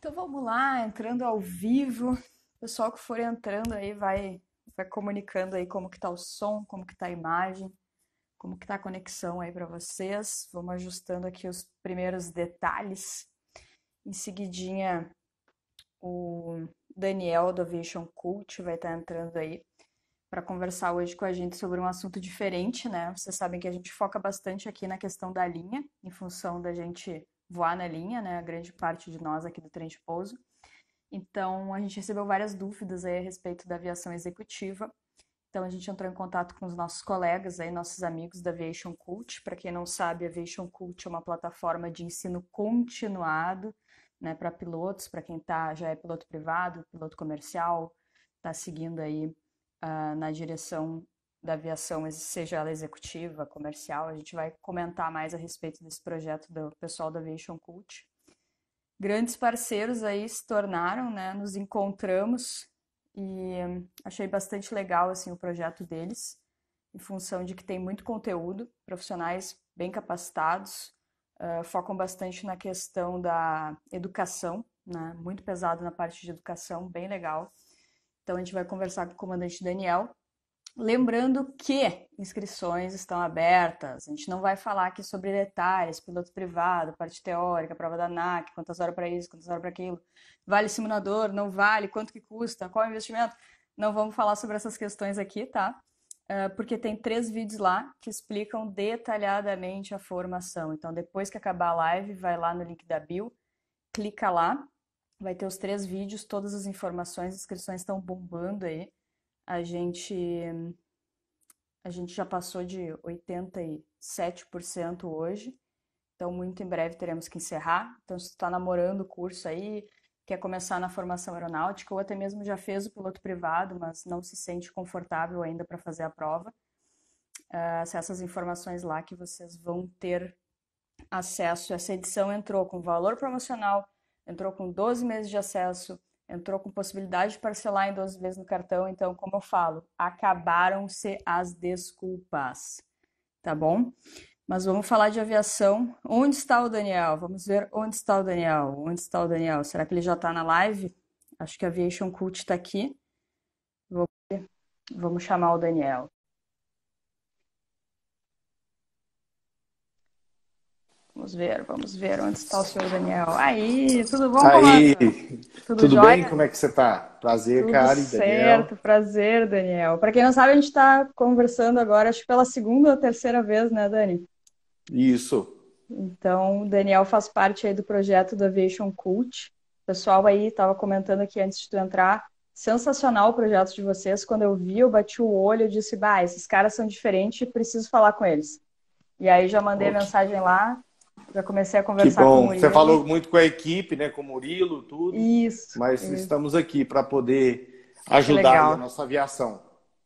Então vamos lá, entrando ao vivo. Pessoal que for entrando aí vai, vai comunicando aí como que tá o som, como que tá a imagem, como que tá a conexão aí para vocês. Vamos ajustando aqui os primeiros detalhes. Em seguidinha, o Daniel do Aviation Cult vai estar tá entrando aí para conversar hoje com a gente sobre um assunto diferente, né? Vocês sabem que a gente foca bastante aqui na questão da linha, em função da gente voar na linha, né? A grande parte de nós aqui do trem de pouso. Então, a gente recebeu várias dúvidas aí a respeito da aviação executiva. Então, a gente entrou em contato com os nossos colegas aí, nossos amigos da Aviation Cult. Para quem não sabe, a Aviation Cult é uma plataforma de ensino continuado, né, para pilotos, para quem tá, já é piloto privado, piloto comercial, está seguindo aí uh, na direção da aviação, seja ela executiva, comercial. A gente vai comentar mais a respeito desse projeto do pessoal da Aviation Cult. Grandes parceiros aí se tornaram, né? Nos encontramos e achei bastante legal assim o projeto deles, em função de que tem muito conteúdo, profissionais bem capacitados, uh, focam bastante na questão da educação, né? Muito pesado na parte de educação, bem legal. Então a gente vai conversar com o comandante Daniel Lembrando que inscrições estão abertas, a gente não vai falar aqui sobre detalhes, piloto privado, parte teórica, prova da ANAC, quantas horas para isso, quantas horas para aquilo, vale simulador, não vale, quanto que custa, qual é o investimento. Não vamos falar sobre essas questões aqui, tá? Uh, porque tem três vídeos lá que explicam detalhadamente a formação. Então, depois que acabar a live, vai lá no link da bio, clica lá, vai ter os três vídeos, todas as informações, inscrições estão bombando aí. A gente, a gente já passou de 87% hoje, então muito em breve teremos que encerrar. Então, se está namorando o curso aí, quer começar na formação aeronáutica ou até mesmo já fez o piloto privado, mas não se sente confortável ainda para fazer a prova, uh, essas informações lá que vocês vão ter acesso. Essa edição entrou com valor promocional, entrou com 12 meses de acesso, entrou com possibilidade de parcelar em 12 vezes no cartão, então, como eu falo, acabaram-se as desculpas, tá bom? Mas vamos falar de aviação. Onde está o Daniel? Vamos ver onde está o Daniel. Onde está o Daniel? Será que ele já está na live? Acho que a Aviation Cult está aqui. Vamos chamar o Daniel. Vamos ver, vamos ver onde está o senhor Daniel. Aí, tudo bom, Aí, tudo, tudo bem? Como é que você está? Prazer, tudo Kari, certo, Daniel. prazer, Daniel. Para quem não sabe, a gente está conversando agora, acho que pela segunda ou terceira vez, né, Dani? Isso. Então, o Daniel faz parte aí do projeto da Aviation Cult. O pessoal aí estava comentando aqui antes de tu entrar, sensacional o projeto de vocês. Quando eu vi, eu bati o olho e disse, bah, esses caras são diferentes, preciso falar com eles. E aí já mandei okay. mensagem lá, já comecei a conversar que bom. com o Murilo. Você falou muito com a equipe, né? Com o Murilo, tudo. Isso. Mas isso. estamos aqui para poder ajudar a nossa aviação.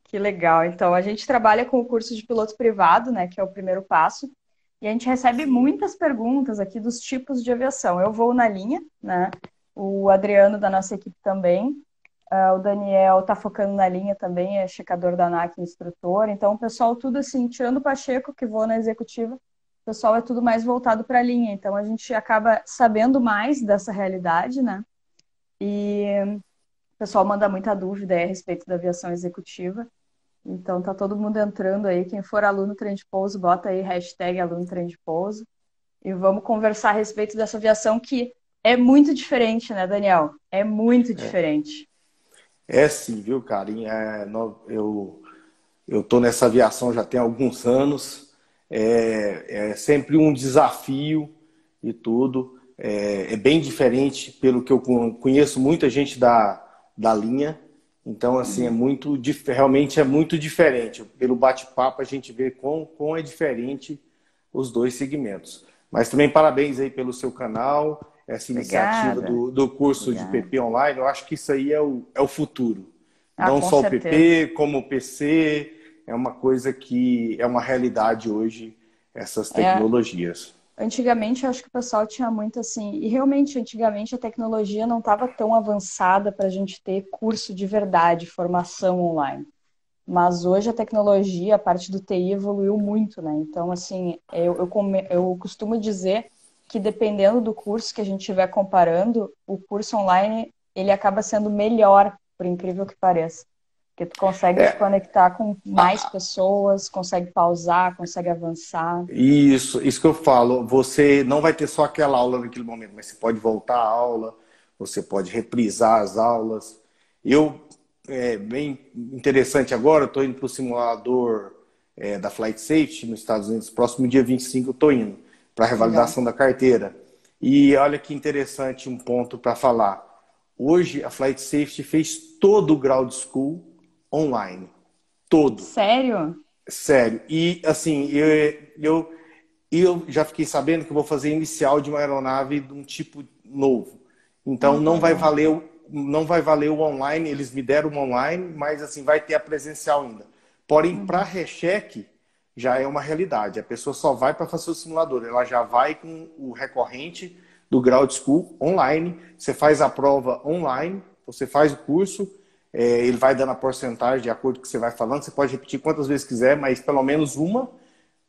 Que legal. Então, a gente trabalha com o curso de piloto privado, né? Que é o primeiro passo. E a gente recebe muitas perguntas aqui dos tipos de aviação. Eu vou na linha, né? O Adriano da nossa equipe também. Uh, o Daniel está focando na linha também, é checador da ANAC, instrutor. Então, o pessoal, tudo assim, tirando o Pacheco, que voa na executiva, o pessoal é tudo mais voltado para a linha. Então a gente acaba sabendo mais dessa realidade, né? E o pessoal manda muita dúvida a respeito da aviação executiva. Então tá todo mundo entrando aí. Quem for aluno trem de pouso, bota aí hashtag aluno trem de pouso. E vamos conversar a respeito dessa aviação que é muito diferente, né, Daniel? É muito é. diferente. É sim, viu, Karim? É, eu, eu tô nessa aviação já tem alguns anos é, é sempre um desafio e tudo. É, é, bem diferente, pelo que eu conheço muita gente da, da linha. Então, assim, é muito realmente é muito diferente. Pelo bate-papo, a gente vê quão, quão é diferente os dois segmentos. Mas também parabéns aí pelo seu canal, essa iniciativa do, do curso Obrigada. de PP online. Eu acho que isso aí é o, é o futuro. Ah, Não só certeza. o PP, como o PC, é uma coisa que é uma realidade hoje, essas é. tecnologias. É, antigamente, eu acho que o pessoal tinha muito assim, e realmente, antigamente, a tecnologia não estava tão avançada para a gente ter curso de verdade, formação online. Mas hoje a tecnologia, a parte do TI evoluiu muito, né? Então, assim, eu, eu, come, eu costumo dizer que dependendo do curso que a gente estiver comparando, o curso online ele acaba sendo melhor, por incrível que pareça. Porque tu consegue é. se conectar com mais pessoas, consegue pausar, consegue avançar. Isso, isso que eu falo. Você não vai ter só aquela aula naquele momento, mas você pode voltar à aula, você pode reprisar as aulas. Eu, é bem interessante agora, estou indo para o simulador é, da Flight Safety nos Estados Unidos. Próximo dia 25 eu estou indo para a revalidação Legal. da carteira. E olha que interessante um ponto para falar. Hoje a Flight Safety fez todo o ground school online. Todo. Sério? Sério. E assim, eu, eu, eu já fiquei sabendo que vou fazer inicial de uma aeronave de um tipo novo. Então uhum. não vai valer o, não vai valer o online, eles me deram o online, mas assim vai ter a presencial ainda. Porém, uhum. para recheque já é uma realidade. A pessoa só vai para fazer o simulador, ela já vai com o recorrente do Ground School online, você faz a prova online, você faz o curso, é, ele vai dando a porcentagem de acordo com o que você vai falando. Você pode repetir quantas vezes quiser, mas pelo menos uma,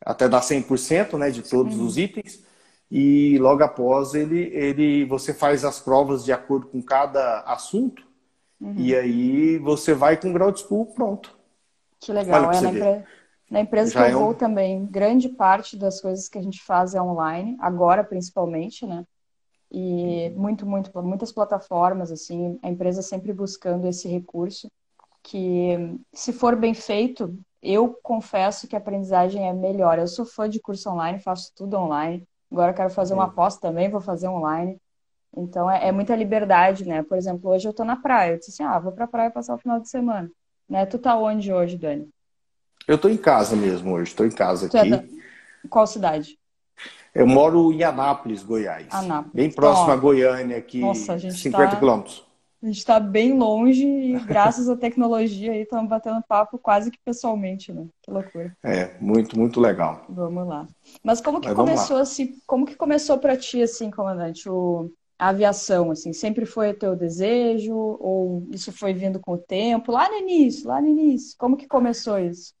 até dar 100% né, de todos uhum. os itens. E logo após ele, ele, você faz as provas de acordo com cada assunto. Uhum. E aí você vai com o grau de school pronto. Que legal. É, na, empre... na, empresa Já que eu é vou um... também, grande parte das coisas que a gente faz é online, agora principalmente, né? E muito, muito, muitas plataformas, assim, a empresa sempre buscando esse recurso que, se for bem feito, eu confesso que a aprendizagem é melhor. Eu sou fã de curso online, faço tudo online. Agora quero fazer uma pós também, vou fazer online. Então é, é, muita liberdade, né? Por exemplo, hoje eu tô na praia. Eu disse assim, ah, vou pra praia passar o final de semana. Né? Tu tá onde hoje, Dani? Eu tô em casa mesmo hoje, tô em casa aqui. É Qual cidade? Eu moro em Anápolis, Goiás. Anápolis. Bem próximo a Goiânia, aqui, Nossa, a gente 50 tá... quilômetros. A gente está bem longe e graças à tecnologia aí estamos batendo papo quase que pessoalmente, né? Que loucura. É, muito, muito legal. Vamos lá. Mas como que Mas começou assim, como que começou para ti assim, comandante, o, a aviação assim, sempre foi o teu desejo ou isso foi vindo com o tempo? Lá no início, lá no início, como que começou isso?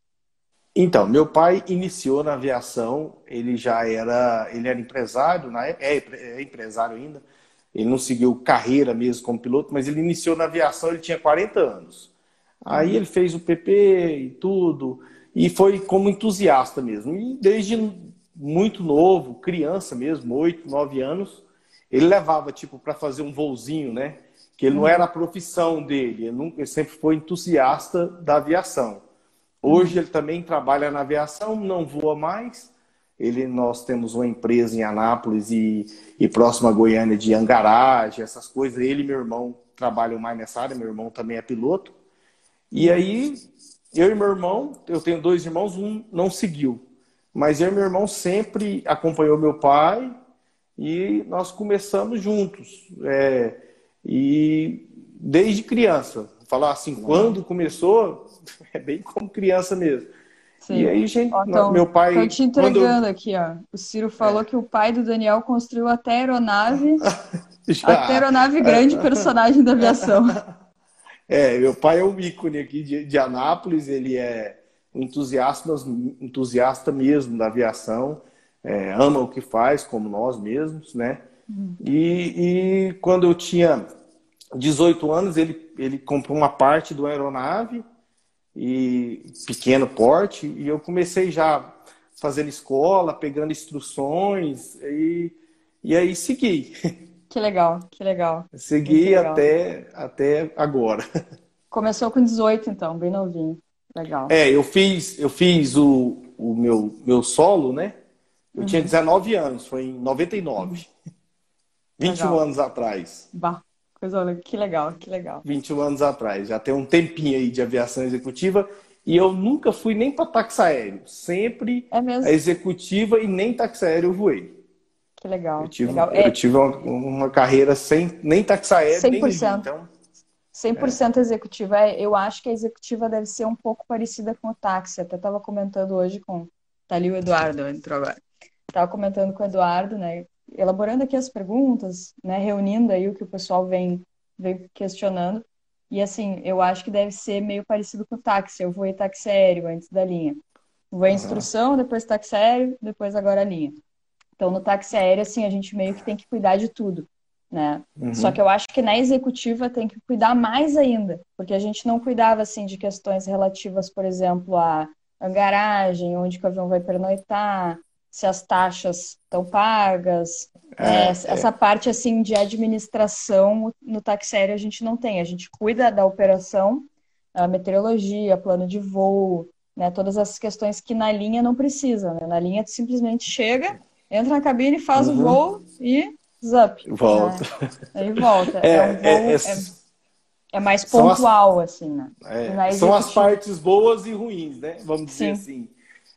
Então, meu pai iniciou na aviação, ele já era, ele era empresário, na é, é empresário ainda. Ele não seguiu carreira mesmo como piloto, mas ele iniciou na aviação, ele tinha 40 anos. Aí ele fez o PP e tudo, e foi como entusiasta mesmo. E desde muito novo, criança mesmo, 8, 9 anos, ele levava tipo para fazer um voozinho, né? Que ele não era a profissão dele, ele, nunca, ele sempre foi entusiasta da aviação. Hoje ele também trabalha na aviação, não voa mais. Ele, nós temos uma empresa em Anápolis e, e próximo a Goiânia de hangaragem, essas coisas. Ele e meu irmão trabalham mais nessa área, meu irmão também é piloto. E aí, eu e meu irmão, eu tenho dois irmãos, um não seguiu. Mas eu e meu irmão sempre acompanhou meu pai e nós começamos juntos. É, e desde criança. Falar assim, quando começou, é bem como criança mesmo. Sim. E aí, gente, então, meu pai. Tô te entregando eu... aqui, ó. O Ciro falou é. que o pai do Daniel construiu até aeronave. Até aeronave grande, personagem da aviação. É, meu pai é um ícone aqui de, de Anápolis, ele é um entusiasta, entusiasta mesmo da aviação, é, ama o que faz, como nós mesmos, né? Uhum. E, e quando eu tinha 18 anos, ele, ele comprou uma parte do aeronave e pequeno porte, e eu comecei já fazendo escola, pegando instruções, e, e aí segui. Que legal, que legal. Segui legal. Até, até agora. Começou com 18, então, bem novinho. Legal. É, eu fiz, eu fiz o, o meu, meu solo, né? Eu uhum. tinha 19 anos, foi em 99. Uhum. 21 legal. anos atrás. Bah. Olha, que legal, que legal. 21 anos atrás, já tem um tempinho aí de aviação executiva e eu nunca fui nem para táxi aéreo, sempre é a executiva e nem táxi aéreo eu voei. Que legal. Eu tive, legal. Eu é... tive uma, uma, carreira sem nem táxi aéreo, 100%. nem então... 100% é. executiva. Eu acho que a executiva deve ser um pouco parecida com o táxi. Até estava comentando hoje com. Tá ali o Eduardo, entrou agora. Estava comentando com o Eduardo, né? Elaborando aqui as perguntas, né, reunindo aí o que o pessoal vem, vem questionando. E assim, eu acho que deve ser meio parecido com o táxi. Eu vou em táxi aéreo antes da linha. Vou em instrução, depois táxi aéreo, depois agora a linha. Então, no táxi aéreo, assim, a gente meio que tem que cuidar de tudo, né? Uhum. Só que eu acho que na executiva tem que cuidar mais ainda, porque a gente não cuidava, assim, de questões relativas, por exemplo, a, a garagem, onde o avião vai pernoitar, se as taxas estão pagas. É, é, essa é. parte, assim, de administração no táxi aéreo a gente não tem. A gente cuida da operação, a meteorologia, plano de voo, né? Todas essas questões que na linha não precisa, né? Na linha tu simplesmente chega, entra na cabine, faz uhum. o voo e zap. Volta. Né? Aí volta. É, é, um é, é, é mais pontual, as, assim, né? são as partes boas e ruins, né? Vamos dizer Sim. assim.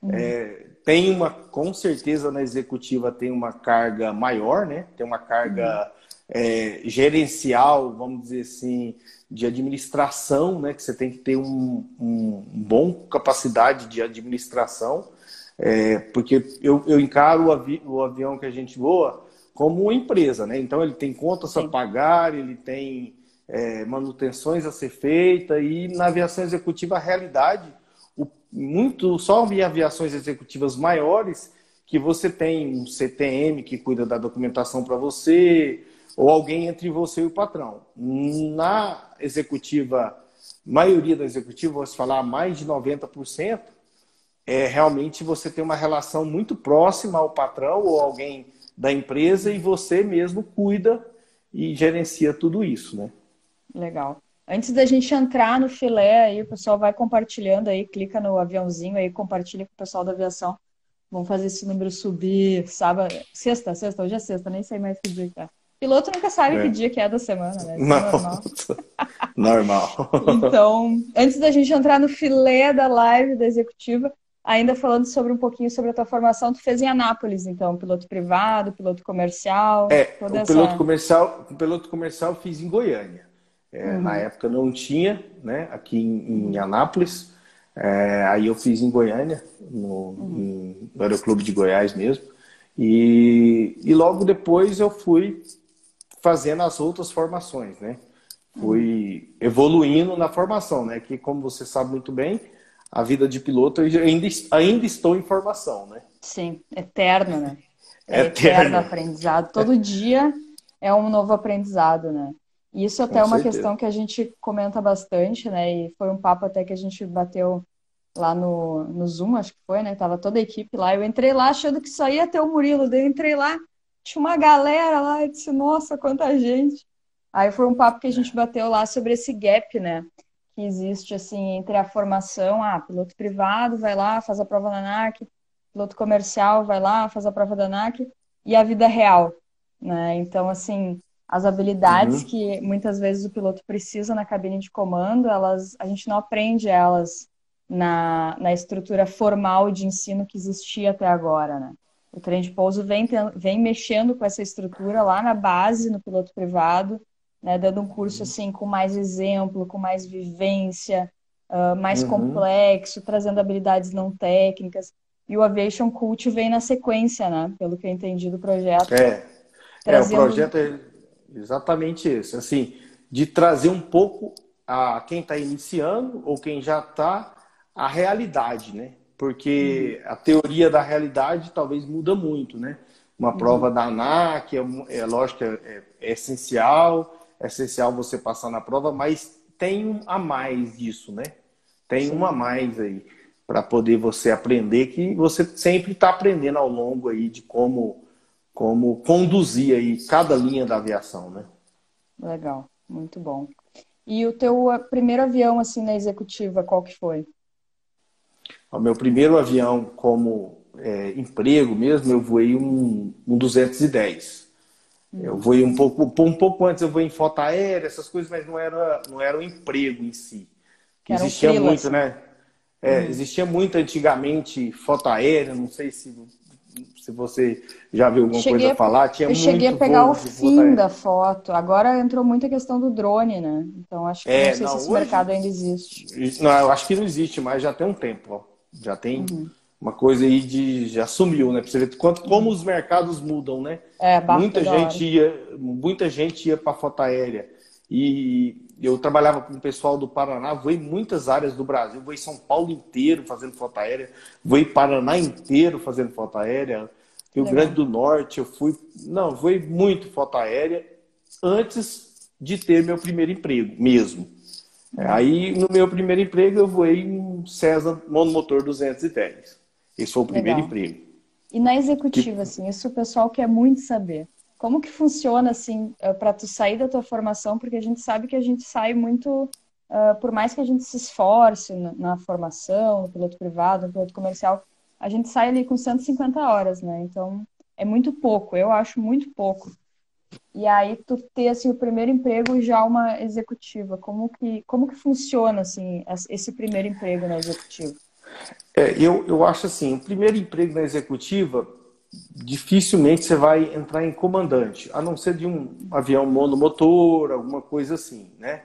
Uhum. Tem uma, com certeza na executiva tem uma carga maior, né? Tem uma carga uhum. gerencial, vamos dizer assim, de administração, né? Que você tem que ter um, um, bom capacidade de administração, é, porque eu, eu encaro o, avi, o, avião que a gente voa como uma empresa, né? Então ele tem contas Sim. a pagar, ele tem é, manutenções a ser feita e na aviação executiva a realidade, muito só em aviações executivas maiores que você tem um CTM que cuida da documentação para você, ou alguém entre você e o patrão. Na executiva, maioria da executiva, vou falar mais de 90%, é realmente você tem uma relação muito próxima ao patrão ou alguém da empresa e você mesmo cuida e gerencia tudo isso, né? Legal. Antes da gente entrar no filé, aí o pessoal vai compartilhando aí, clica no aviãozinho aí, compartilha com o pessoal da aviação. Vamos fazer esse número subir sábado, sexta, sexta, hoje é sexta, nem sei mais que dia que é. Piloto nunca sabe é. que dia que é da semana, né? Isso é Não. É normal. normal. então, antes da gente entrar no filé da live da executiva, ainda falando sobre um pouquinho sobre a tua formação, tu fez em Anápolis, então, piloto privado, piloto comercial. É, o essa... piloto comercial, o piloto comercial fiz em Goiânia. É, uhum. Na época não tinha, né? Aqui em, em Anápolis. É, aí eu fiz em Goiânia, no, uhum. no Aeroclube de Goiás mesmo. E, e logo depois eu fui fazendo as outras formações, né? Fui evoluindo na formação, né? Que como você sabe muito bem, a vida de piloto eu ainda, ainda estou em formação, né? Sim, eterno, né? É eterno, eterno aprendizado. Todo dia é um novo aprendizado, né? Isso até é uma certeza. questão que a gente comenta bastante, né? E foi um papo até que a gente bateu lá no, no Zoom, acho que foi, né? Tava toda a equipe lá. Eu entrei lá achando que só ia ter o Murilo. Daí eu entrei lá, tinha uma galera lá, eu disse, nossa, quanta gente. Aí foi um papo que a gente bateu lá sobre esse gap, né? Que existe, assim, entre a formação, ah, piloto privado vai lá, faz a prova da ANAC, piloto comercial vai lá, faz a prova da ANAC, e a vida real, né? Então, assim, as habilidades uhum. que muitas vezes o piloto precisa na cabine de comando, elas, a gente não aprende elas na, na estrutura formal de ensino que existia até agora, né? O trem de pouso vem, vem mexendo com essa estrutura lá na base, no piloto privado, né, dando um curso assim com mais exemplo, com mais vivência, uh, mais uhum. complexo, trazendo habilidades não técnicas. E o Aviation Cult vem na sequência, né? Pelo que eu entendi do projeto. É, trazendo... é o projeto é exatamente esse, assim, de trazer um pouco a quem está iniciando ou quem já está a realidade, né? porque uhum. a teoria da realidade talvez muda muito, né? Uma uhum. prova da ANAC, é, é lógico, é, é, essencial, é essencial você passar na prova, mas tem um a mais disso, né? Tem Sim. uma a mais aí para poder você aprender que você sempre está aprendendo ao longo aí de como como conduzir aí cada linha da aviação, né? Legal, muito bom. E o teu primeiro avião assim na executiva, qual que foi? O meu primeiro avião como é, emprego mesmo, eu voei um, um 210. Hum. Eu voei um pouco, um pouco antes, eu voei em foto aérea, essas coisas, mas não era, não era o emprego em si. Que existia um muito, né? É, hum. Existia muito antigamente foto aérea, não sei se, se você já viu alguma cheguei coisa a falar. Tinha eu cheguei a pegar o fim da foto. Agora entrou muita questão do drone, né? Então acho que é, não sei não, se esse hoje, mercado ainda existe. Não, eu acho que não existe mais, já tem um tempo. Ó. Já tem uhum. uma coisa aí de. Já sumiu, né? Pra você ver quanto, como os mercados mudam, né? É, muita gente ia, muita gente ia para foto aérea. E eu trabalhava com o pessoal do Paraná, voei muitas áreas do Brasil, voei São Paulo inteiro fazendo foto aérea, voei Paraná inteiro fazendo foto aérea. Rio Legal. Grande do Norte, eu fui, não, fui muito foto aérea antes de ter meu primeiro emprego mesmo. É, aí, no meu primeiro emprego, eu voei um César monomotor 210. Esse foi o primeiro Legal. emprego. E na executiva, que... assim, isso o pessoal quer muito saber. Como que funciona, assim, eh, para tu sair da tua formação? Porque a gente sabe que a gente sai muito, uh, por mais que a gente se esforce na, na, formação, no piloto privado, no piloto comercial, a gente sai ali com 150 horas, né? Então, é muito pouco, eu acho muito pouco. E aí tu ter assim o primeiro emprego já uma executiva, como que como que funciona assim esse primeiro emprego na executiva? É, eu, eu acho assim, o primeiro emprego na executiva dificilmente você vai entrar em comandante, a não ser de um avião monomotor, alguma coisa assim, né?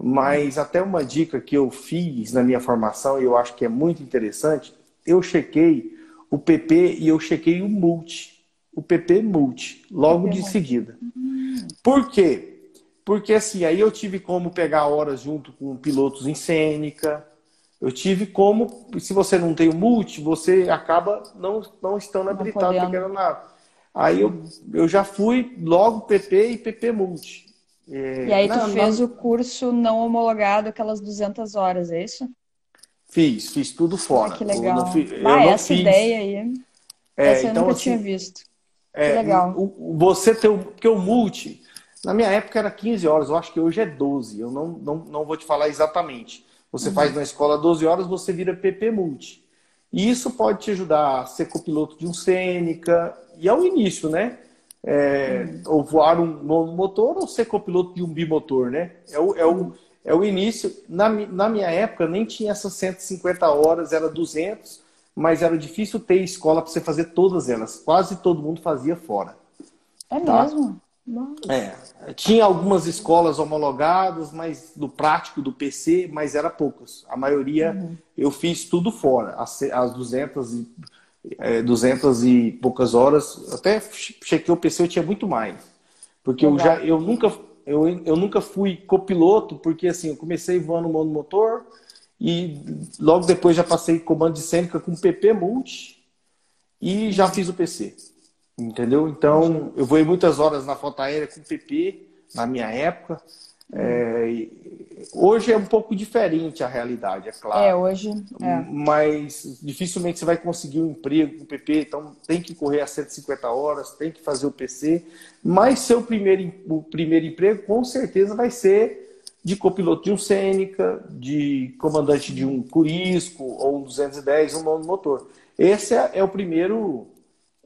Mas até uma dica que eu fiz na minha formação e eu acho que é muito interessante, eu chequei o PP e eu chequei o multi, o PP multi, logo de seguida. Por quê? Porque assim, aí eu tive como pegar horas junto com pilotos em cênica, eu tive como, se você não tem o multi, você acaba não, não estando habilitado para aquela nave. Aí eu, eu já fui logo PP e PP multi. É, e aí tu não, fez não... o curso não homologado, aquelas 200 horas, é isso? Fiz, fiz tudo fora. Ah, que legal. Eu não, fi, ah, essa fiz... ideia aí, é, essa eu então, nunca assim, tinha visto. É, que legal. O, você tem o, porque o multi, na minha época era 15 horas, eu acho que hoje é 12, eu não, não, não vou te falar exatamente. Você uhum. faz na escola 12 horas, você vira PP Multi. E isso pode te ajudar a ser copiloto de um Sêneca, e é o início, né? É, uhum. Ou voar um motor ou ser copiloto de um bimotor, né? É o, é o, é o início. Na, na minha época nem tinha essas 150 horas, era 200, mas era difícil ter escola para você fazer todas elas. Quase todo mundo fazia fora. É tá? mesmo? É, tinha algumas escolas homologadas, mas do prático, do PC, mas era poucas. A maioria uhum. eu fiz tudo fora, as, as 200 e, é, 200 e poucas horas. Até chequei o PC, eu tinha muito mais. Porque eu já, eu nunca, eu, eu nunca fui copiloto, porque assim, eu comecei voando monomotor e logo depois já passei comando de cênica com PP Multi e já fiz o PC. Entendeu? Então, eu voei muitas horas na foto aérea com PP, na minha época. É, hoje é um pouco diferente a realidade, é claro. É, hoje. É. Mas dificilmente você vai conseguir um emprego com PP, então tem que correr a 150 horas, tem que fazer o PC. Mas seu primeiro, o primeiro emprego, com certeza, vai ser de copiloto de um Sêneca, de comandante de um Curisco, ou um 210, um motor. Esse é, é o primeiro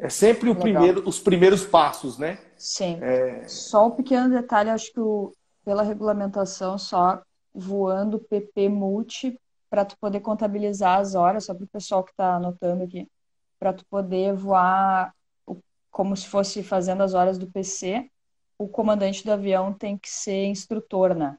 é sempre o primeiro, os primeiros passos, né? Sim. É... Só um pequeno detalhe, acho que o, pela regulamentação, só voando PP multi para tu poder contabilizar as horas, só para o pessoal que está anotando aqui, para tu poder voar como se fosse fazendo as horas do PC, o comandante do avião tem que ser instrutor, né?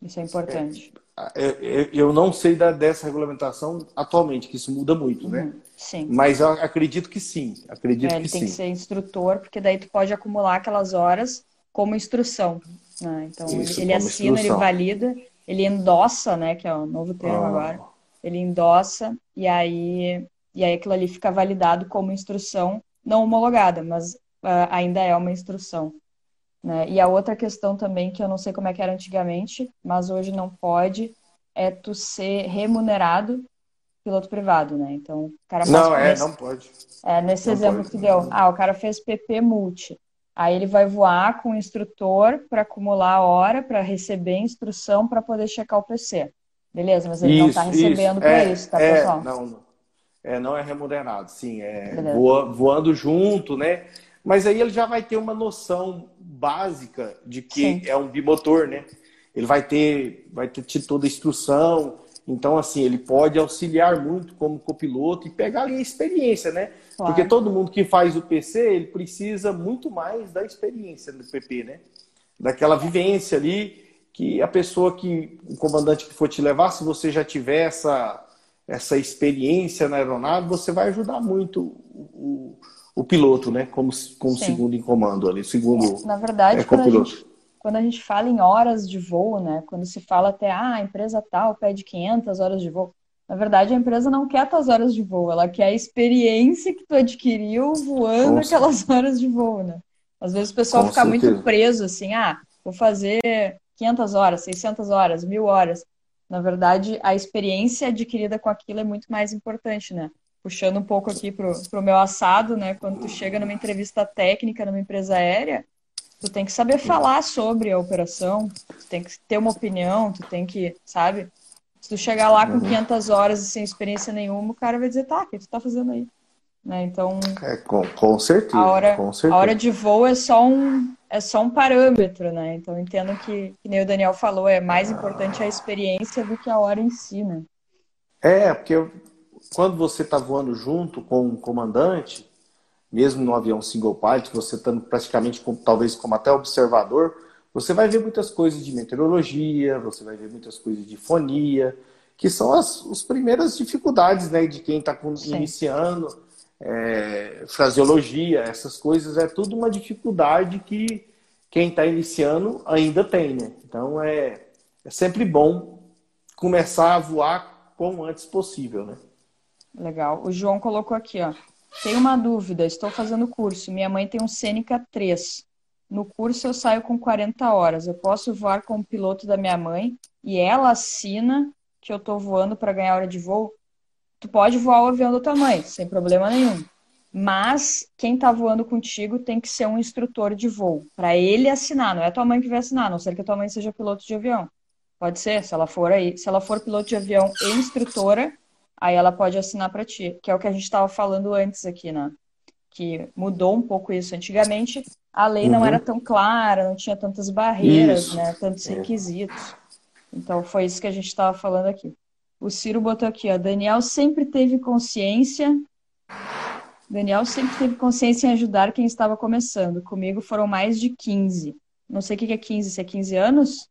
Isso é importante. É. É, é, eu não sei da, dessa regulamentação atualmente, que isso muda muito, né? Uhum, sim. Mas eu acredito que sim. Acredito é, ele que tem sim. que ser instrutor, porque daí tu pode acumular aquelas horas como instrução. Né? Então isso, ele assina, instrução. ele valida, ele endossa, né? Que é o novo termo ah. agora. Ele endossa e aí e aí aquilo ali fica validado como instrução não homologada, mas uh, ainda é uma instrução. Né? E a outra questão também, que eu não sei como é que era antigamente, mas hoje não pode, é tu ser remunerado piloto privado, né? Então, o cara faz Não, é, não pode. É, nesse não exemplo pode. que tu deu. Ah, o cara fez PP multi. Aí ele vai voar com o instrutor para acumular a hora, para receber instrução para poder checar o PC. Beleza, mas ele isso, não está recebendo para é, isso, tá, é, pessoal? Não, é, não é remunerado, sim. É voando junto, né? Mas aí ele já vai ter uma noção básica de que Sim. é um bimotor, né? Ele vai ter, vai ter toda a instrução. Então, assim, ele pode auxiliar muito como copiloto e pegar ali a experiência, né? Claro. Porque todo mundo que faz o PC, ele precisa muito mais da experiência do PP, né? Daquela vivência ali que a pessoa que, o comandante que for te levar, se você já tiver essa, essa experiência na aeronave, você vai ajudar muito o, o piloto, né? Como, como segundo em comando ali, segundo. Na verdade, é, quando, a gente, quando a gente fala em horas de voo, né? Quando se fala até, ah, a empresa tal pede 500 horas de voo. Na verdade, a empresa não quer tuas horas de voo, ela quer a experiência que tu adquiriu voando Com aquelas horas de voo, né? Às vezes o pessoal Com fica certeza. muito preso assim, ah, vou fazer 500 horas, 600 horas, mil horas. Na verdade, a experiência adquirida com aquilo é muito mais importante, né? Puxando um pouco aqui pro, pro meu assado, né? Quando tu chega numa entrevista técnica numa empresa aérea, tu tem que saber falar sobre a operação, tu tem que ter uma opinião, tu tem que, sabe? Se tu chegar lá com 500 uhum. horas e sem experiência nenhuma, o cara vai dizer, tá, o que tu tá fazendo aí? Né? Então, é, com, com, certeza, a hora, com certeza. A hora de voo é só um, é só um parâmetro, né? Então, entendo que, que nem o Daniel falou, é mais importante a experiência do que a hora em si, né? É, porque quando você está voando junto com um comandante, mesmo no avião single pilot, você estando praticamente, talvez como até observador, você vai ver muitas coisas de meteorologia, você vai ver muitas coisas de fonia, que são as, as primeiras dificuldades né, de quem está iniciando, é, fraseologia, essas coisas, é tudo uma dificuldade que quem está iniciando ainda tem. Né? Então é, é sempre bom começar a voar quão antes possível. Né? Legal. O João colocou aqui, ó. Tenho uma dúvida, estou fazendo curso. Minha mãe tem um Sêneca 3. No curso eu saio com 40 horas. Eu posso voar com o piloto da minha mãe e ela assina que eu estou voando para ganhar hora de voo? Tu pode voar o avião da tua mãe, sem problema nenhum. Mas quem está voando contigo tem que ser um instrutor de voo, para ele assinar, não é tua mãe que vai assinar, a não ser que a tua mãe seja piloto de avião. Pode ser, se ela for aí, se ela for piloto de avião e instrutora, aí ela pode assinar para ti, que é o que a gente estava falando antes aqui, né? Que mudou um pouco isso. Antigamente a lei uhum. não era tão clara, não tinha tantas barreiras, isso. né? Tantos é. requisitos. Então foi isso que a gente estava falando aqui. O Ciro botou aqui, ó. Daniel sempre teve consciência. Daniel sempre teve consciência em ajudar quem estava começando. Comigo foram mais de 15. Não sei o que é 15, se é 15 anos?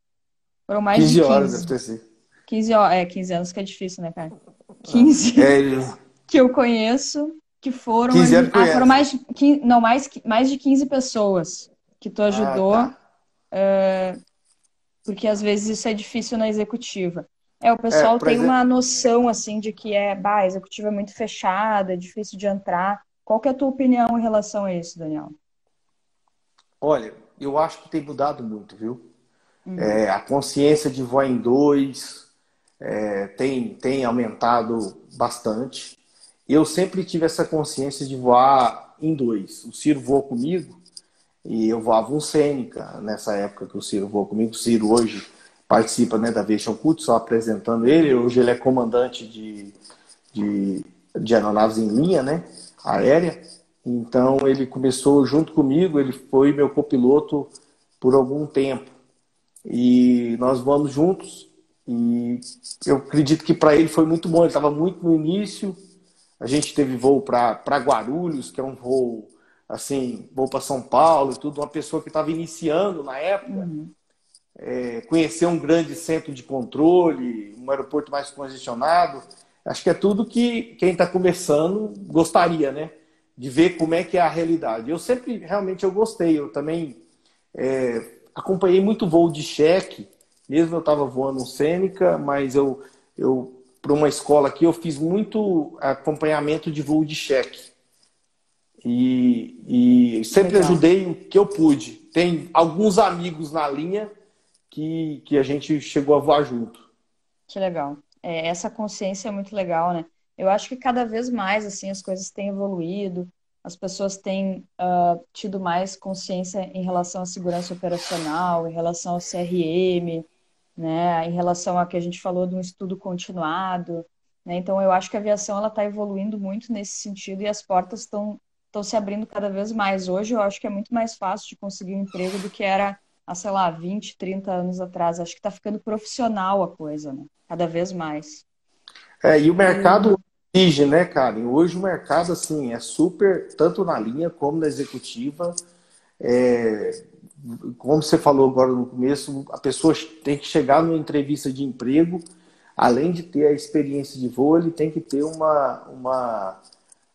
Foram mais 15 de 15. horas, deve ter sido. 15 horas, é, 15 anos que é difícil, né, cara? 15 é, que eu conheço, que foram. 15 anos ah, foram mais de, 15, não, mais, mais de 15 pessoas que tu ajudou. Ah, tá. uh, porque às vezes isso é difícil na executiva. É, o pessoal é, tem exemplo... uma noção assim de que é, bah, a executiva é muito fechada, é difícil de entrar. Qual que é a tua opinião em relação a isso, Daniel? Olha, eu acho que tem mudado muito, viu? Uhum. É, a consciência de voar em dois é, tem, tem aumentado bastante. Eu sempre tive essa consciência de voar em dois. O Ciro voou comigo e eu voava um Sêneca nessa época que o Ciro voou comigo. O Ciro hoje participa né, da Aviation Cult, só apresentando ele. Hoje ele é comandante de, de, de aeronaves em linha, né, aérea. Então ele começou junto comigo, ele foi meu copiloto por algum tempo. E nós vamos juntos. E eu acredito que para ele foi muito bom. Ele estava muito no início. A gente teve voo para Guarulhos, que é um voo assim, voo para São Paulo e tudo. Uma pessoa que estava iniciando na época. Uhum é, conhecer um grande centro de controle, um aeroporto mais congestionado. Acho que é tudo que quem está começando gostaria, né? De ver como é que é a realidade. Eu sempre, realmente, eu gostei. Eu também é, acompanhei muito voo de cheque, mesmo eu estava voando um Sêneca, mas eu, eu para uma escola aqui, eu fiz muito acompanhamento de voo de cheque. E, e sempre Legal. ajudei o que eu pude. Tem alguns amigos na linha que, que a gente chegou a voar junto. Que legal. É, essa consciência é muito legal, né? Eu acho que cada vez mais assim as coisas têm evoluído, as pessoas têm uh, tido mais consciência em relação à segurança operacional, em relação ao CRM, né? Em relação a que a gente falou de um estudo continuado. Né? Então eu acho que a aviação ela está evoluindo muito nesse sentido e as portas estão estão se abrindo cada vez mais. Hoje eu acho que é muito mais fácil de conseguir um emprego do que era há, sei lá, 20, 30 anos atrás. Acho que está ficando profissional a coisa, né? Cada vez mais. É, e o mercado exige, né, cara? hoje o mercado, assim, é super, tanto na linha como na executiva. É, como você falou agora no começo, a pessoa tem que chegar numa entrevista de emprego, além de ter a experiência de voo, ele tem que ter uma, uma,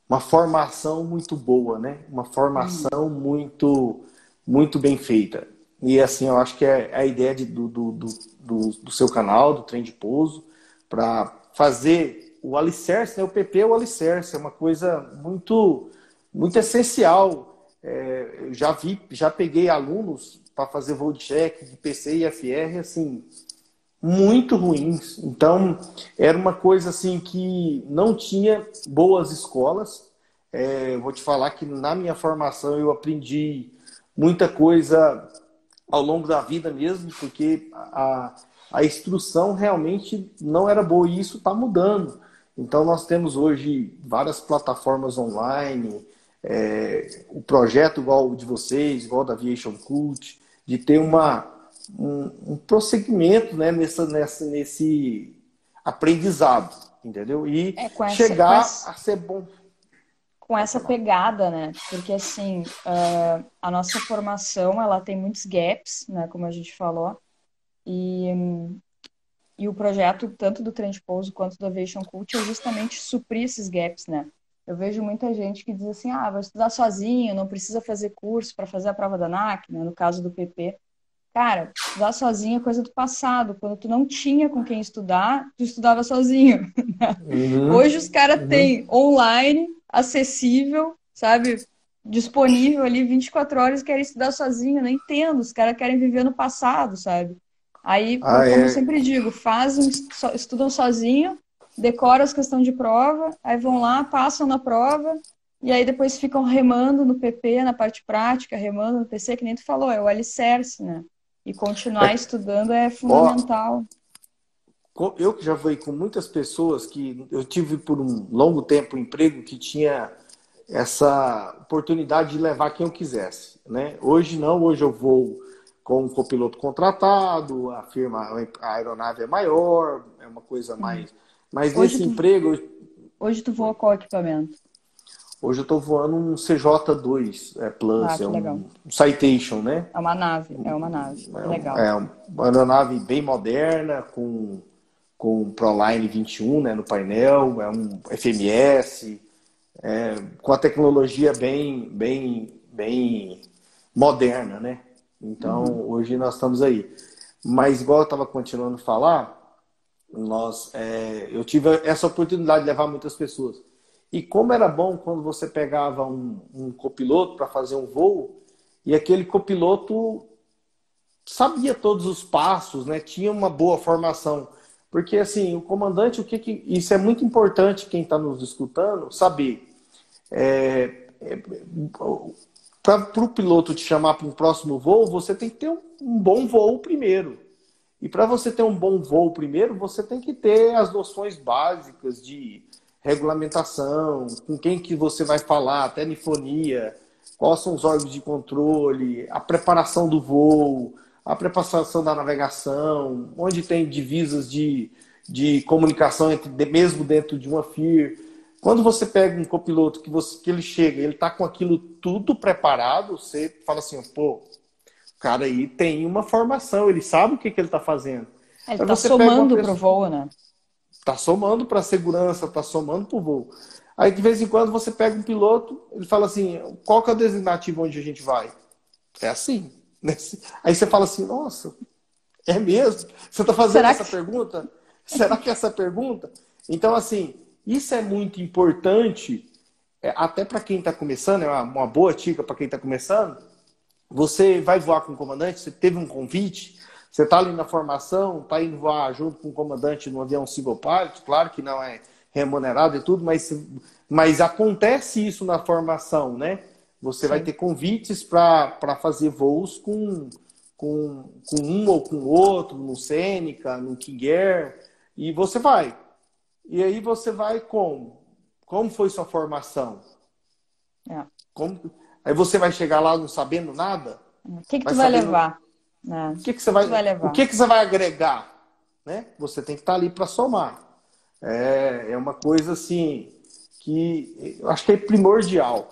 uma formação muito boa, né? Uma formação hum. muito, muito bem feita. E assim, eu acho que é a ideia de, do, do, do, do, seu canal, do Trem de Pouso, para fazer o alicerce, né? o PP é o alicerce, é uma coisa muito, muito essencial. É, já vi, já peguei alunos para fazer voo de check de PC e FR, assim, muito ruins. Então, era uma coisa assim que não tinha boas escolas. É, vou te falar que na minha formação eu aprendi muita coisa ao longo da vida mesmo, porque a, a instrução realmente não era boa e isso está mudando. Então, nós temos hoje várias plataformas online, é, o projeto igual o de vocês, igual da Aviation Cult, de ter uma, um, um prosseguimento né, nessa, nessa, nesse aprendizado, entendeu? E é, chegar essa, a ser bom. Com essa pegada, né? Porque, assim, uh, a nossa formação, ela tem muitos gaps, né? Como a gente falou. E, e o projeto, tanto do Trend Pouso quanto do Aviation Cult, é justamente suprir esses gaps, né? Eu vejo muita gente que diz assim, ah, vou estudar sozinho, não precisa fazer curso para fazer a prova da NAC, né? no caso do PP. Cara, estudar sozinho é coisa do passado. Quando tu não tinha com quem estudar, tu estudava sozinho. Uhum, Hoje os caras uhum. têm online, acessível, sabe? Disponível ali 24 horas querem estudar sozinho. Eu não entendo. Os caras querem viver no passado, sabe? Aí, ah, como é? eu sempre digo, fazem, estudam sozinho, decoram as questões de prova, aí vão lá, passam na prova, e aí depois ficam remando no PP, na parte prática, remando no PC, que nem tu falou, é o alicerce, né? E continuar é, estudando é fundamental. Ó, eu que já fui com muitas pessoas que eu tive por um longo tempo um emprego que tinha essa oportunidade de levar quem eu quisesse, né? Hoje não, hoje eu vou com um copiloto contratado, a firma, a aeronave é maior, é uma coisa mais. Mas hoje nesse tu, emprego. Hoje tu voa qual equipamento? Hoje eu estou voando um CJ2 é, Plus, ah, é um, um Citation, né? É uma nave, é uma nave. É legal. É uma aeronave bem moderna, com, com Proline 21 né, no painel, é um FMS, é, com a tecnologia bem, bem, bem moderna, né? Então, uhum. hoje nós estamos aí. Mas, igual eu estava continuando a falar, nós, é, eu tive essa oportunidade de levar muitas pessoas. E como era bom quando você pegava um, um copiloto para fazer um voo e aquele copiloto sabia todos os passos, né? Tinha uma boa formação. Porque assim, o comandante, o que, que isso é muito importante quem está nos escutando saber. É, é, para o piloto te chamar para um próximo voo, você tem que ter um, um bom voo primeiro. E para você ter um bom voo primeiro, você tem que ter as noções básicas de regulamentação, com quem que você vai falar, telefonia, quais são os órgãos de controle, a preparação do voo, a preparação da navegação, onde tem divisas de, de comunicação entre, mesmo dentro de uma FIR. Quando você pega um copiloto que, você, que ele chega ele está com aquilo tudo preparado, você fala assim, pô, cara aí tem uma formação, ele sabe o que, que ele está fazendo. Ele está somando para o voo, né? Está somando para a segurança, está somando para o voo. Aí de vez em quando você pega um piloto, ele fala assim, qual que é o designativo onde a gente vai? É assim. Né? Aí você fala assim, nossa, é mesmo? Você está fazendo Será essa que... pergunta? Será que é essa pergunta? Então, assim, isso é muito importante, é, até para quem está começando, é uma, uma boa dica para quem está começando. Você vai voar com o comandante, você teve um convite, você está ali na formação, está indo voar junto com o comandante no avião single pilot, claro que não é remunerado e tudo, mas, mas acontece isso na formação, né? Você Sim. vai ter convites para fazer voos com, com, com um ou com outro, no Seneca, no King Air, e você vai. E aí você vai como? Como foi sua formação? É. Como... Aí você vai chegar lá não sabendo nada? O que, que vai tu vai levar? É. O que, que você vai, vai levar? O que, que você vai agregar? Né? Você tem que estar ali para somar. É, é uma coisa assim que eu acho que é primordial.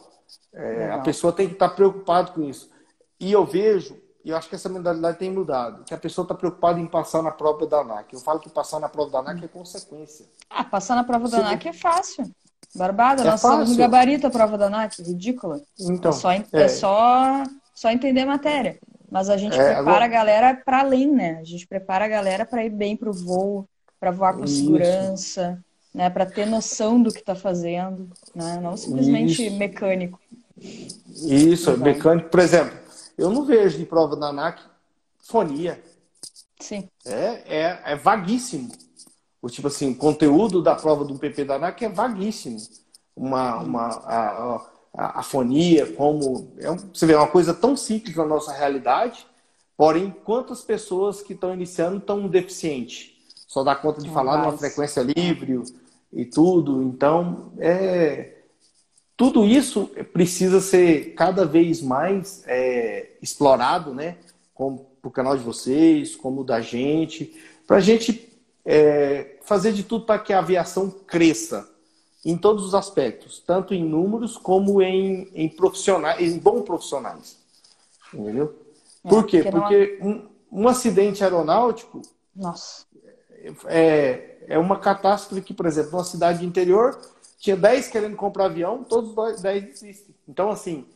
É, a pessoa tem que estar preocupada com isso. E eu vejo, e eu acho que essa mentalidade tem mudado, que a pessoa está preocupada em passar na prova da ANAC. Eu falo que passar na prova da ANAC é consequência. Ah, passar na prova da ANAC é fácil. Barbada, é nós fácil. somos gabarito a prova da ANAC, ridícula. Então, é só, é, é só, só entender a matéria. Mas a gente é, prepara agora... a galera para além, né? A gente prepara a galera para ir bem para o voo, para voar com Isso. segurança. né? Para ter noção do que está fazendo, né? Não simplesmente Isso. mecânico. Isso, Exato. mecânico. Por exemplo, eu não vejo de prova da ANAC fonia. Sim. É, é, é vaguíssimo. O tipo assim, o conteúdo da prova do PP da ANAC é vaguíssimo. Uma, uma, a, a, a fonia, como. É, você vê, é uma coisa tão simples na nossa realidade, porém, quantas pessoas que estão iniciando estão deficientes? Só dá conta de falar numa frequência livre e tudo. Então, é, tudo isso precisa ser cada vez mais é, explorado, né? Como o canal de vocês, como o da gente, para a gente é, fazer de tudo para que a aviação cresça em todos os aspectos, tanto em números como em, em profissionais, em bons profissionais. Entendeu? É, Por quê? Porque um, um, acidente aeronáutico Nossa. É, é uma catástrofe que, por exemplo, numa cidade interior, tinha 10 querendo comprar avião, todos os 10 desistem. Então, assim,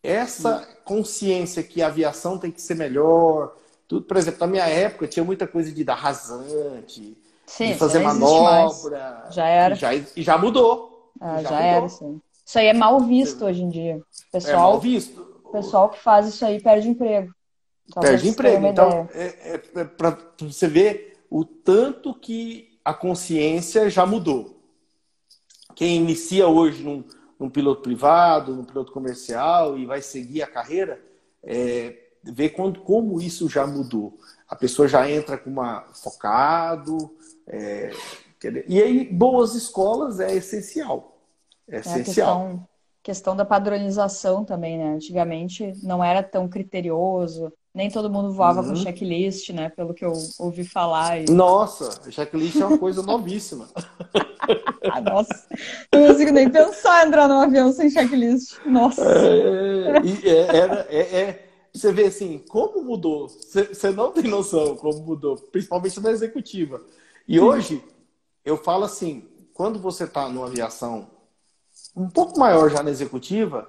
essa consciência que a aviação tem que ser melhor, tudo, por exemplo, na minha época tinha muita coisa de dar rasante, Sim, de fazer manobra. Já era. E já, e já mudou. Ah, já, já mudou. era, sim. Isso aí é mal visto hoje em dia. Pessoal, é mal visto. O pessoal que faz isso aí perde emprego. Só perde emprego. Então, é, é, é para você ver o tanto que a consciência já mudou. Quem inicia hoje num, num piloto privado, num piloto comercial e vai seguir a carreira, é, vê quando, como isso já mudou. A pessoa já entra com uma focado, é, e aí, boas escolas é essencial. É, é essencial. Questão, questão, da padronização também, né? Antigamente não era tão criterioso, nem todo mundo voava uhum. com checklist, né? Pelo que eu ouvi falar. E... Nossa, checklist é uma coisa novíssima. ah, nossa, não consigo nem pensar em entrar num avião sem checklist. Nossa. É, é, era, é, é você vê assim, como mudou. Você não tem noção como mudou, principalmente na executiva. E hoje, eu falo assim, quando você está numa aviação um pouco maior já na executiva,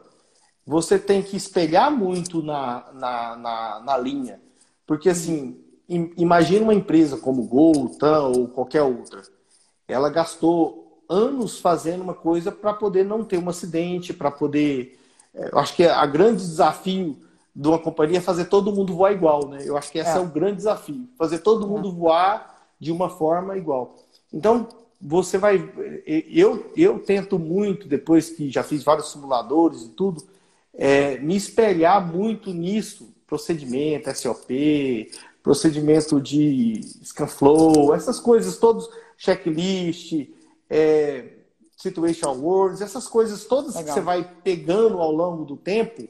você tem que espelhar muito na, na, na, na linha. Porque, assim, imagina uma empresa como Gol, TAM ou qualquer outra. Ela gastou anos fazendo uma coisa para poder não ter um acidente, para poder. É, eu acho que a grande desafio de uma companhia é fazer todo mundo voar igual, né? Eu acho que esse é, é o grande desafio. Fazer todo mundo é. voar de uma forma igual. Então, você vai. Eu, eu tento muito, depois que já fiz vários simuladores e tudo, é, me espelhar muito nisso. Procedimento, SOP, procedimento de Scanflow, essas coisas todos, checklist, é, situation words, essas coisas todas Legal. que você vai pegando ao longo do tempo,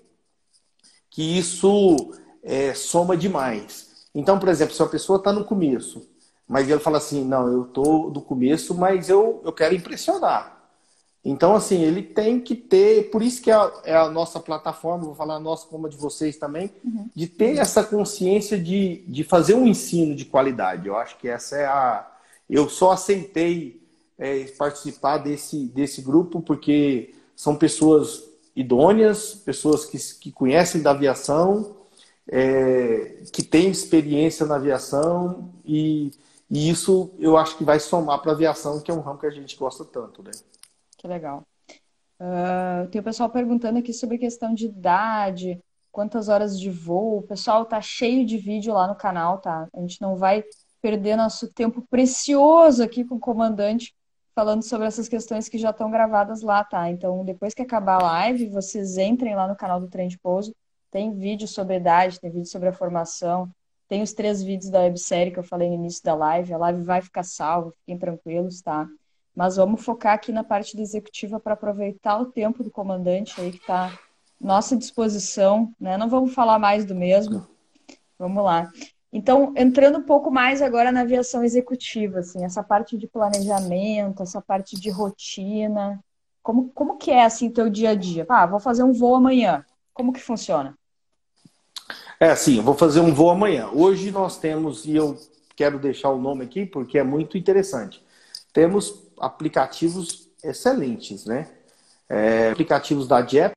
que isso é, soma demais. Então, por exemplo, se a pessoa está no começo, mas ele fala assim, não, eu tô do começo, mas eu, eu quero impressionar. Então, assim, ele tem que ter, por isso que é a, é a nossa plataforma, vou falar a nossa como a de vocês também, uhum. de ter essa consciência de, de fazer um ensino de qualidade. Eu acho que essa é a. Eu só aceitei é, participar desse, desse grupo porque são pessoas idôneas, pessoas que, que conhecem da aviação, é, que têm experiência na aviação e e isso eu acho que vai somar para a aviação, que é um ramo que a gente gosta tanto, né? Que legal. Uh, tem o pessoal perguntando aqui sobre questão de idade, quantas horas de voo. O pessoal tá cheio de vídeo lá no canal, tá? A gente não vai perder nosso tempo precioso aqui com o comandante falando sobre essas questões que já estão gravadas lá, tá? Então, depois que acabar a live, vocês entrem lá no canal do Trem de Pouso. Tem vídeo sobre idade, tem vídeo sobre a formação, tem os três vídeos da websérie que eu falei no início da live. A live vai ficar salva, fiquem tranquilos, tá? Mas vamos focar aqui na parte da executiva para aproveitar o tempo do comandante aí que está nossa disposição, né? Não vamos falar mais do mesmo. Vamos lá. Então, entrando um pouco mais agora na aviação executiva, assim, essa parte de planejamento, essa parte de rotina, como, como que é, assim, teu dia a dia? Ah, vou fazer um voo amanhã. Como que funciona? É assim, vou fazer um voo amanhã. Hoje nós temos, e eu quero deixar o nome aqui porque é muito interessante. Temos aplicativos excelentes, né? É, aplicativos da Jepsen,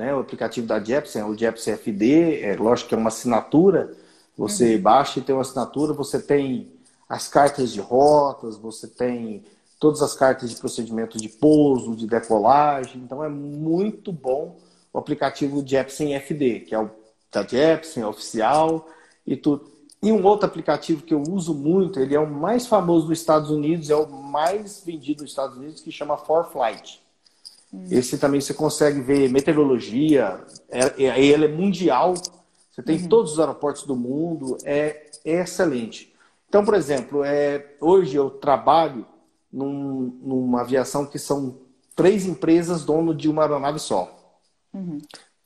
né? O aplicativo da Jepsen, o Jepsen FD, é lógico que é uma assinatura. Você uhum. baixa e tem uma assinatura, você tem as cartas de rotas, você tem todas as cartas de procedimento de pouso, de decolagem. Então é muito bom o aplicativo Jepsen FD, que é o da Jepsen, é oficial e tudo. E um outro aplicativo que eu uso muito, ele é o mais famoso dos Estados Unidos, é o mais vendido nos Estados Unidos, que chama ForFlight. Hum. Esse também você consegue ver meteorologia, é, é, ele é mundial, você tem uhum. todos os aeroportos do mundo, é, é, excelente. Então, por exemplo, é, hoje eu trabalho num, numa aviação que são três empresas dono de uma aeronave só. Uhum.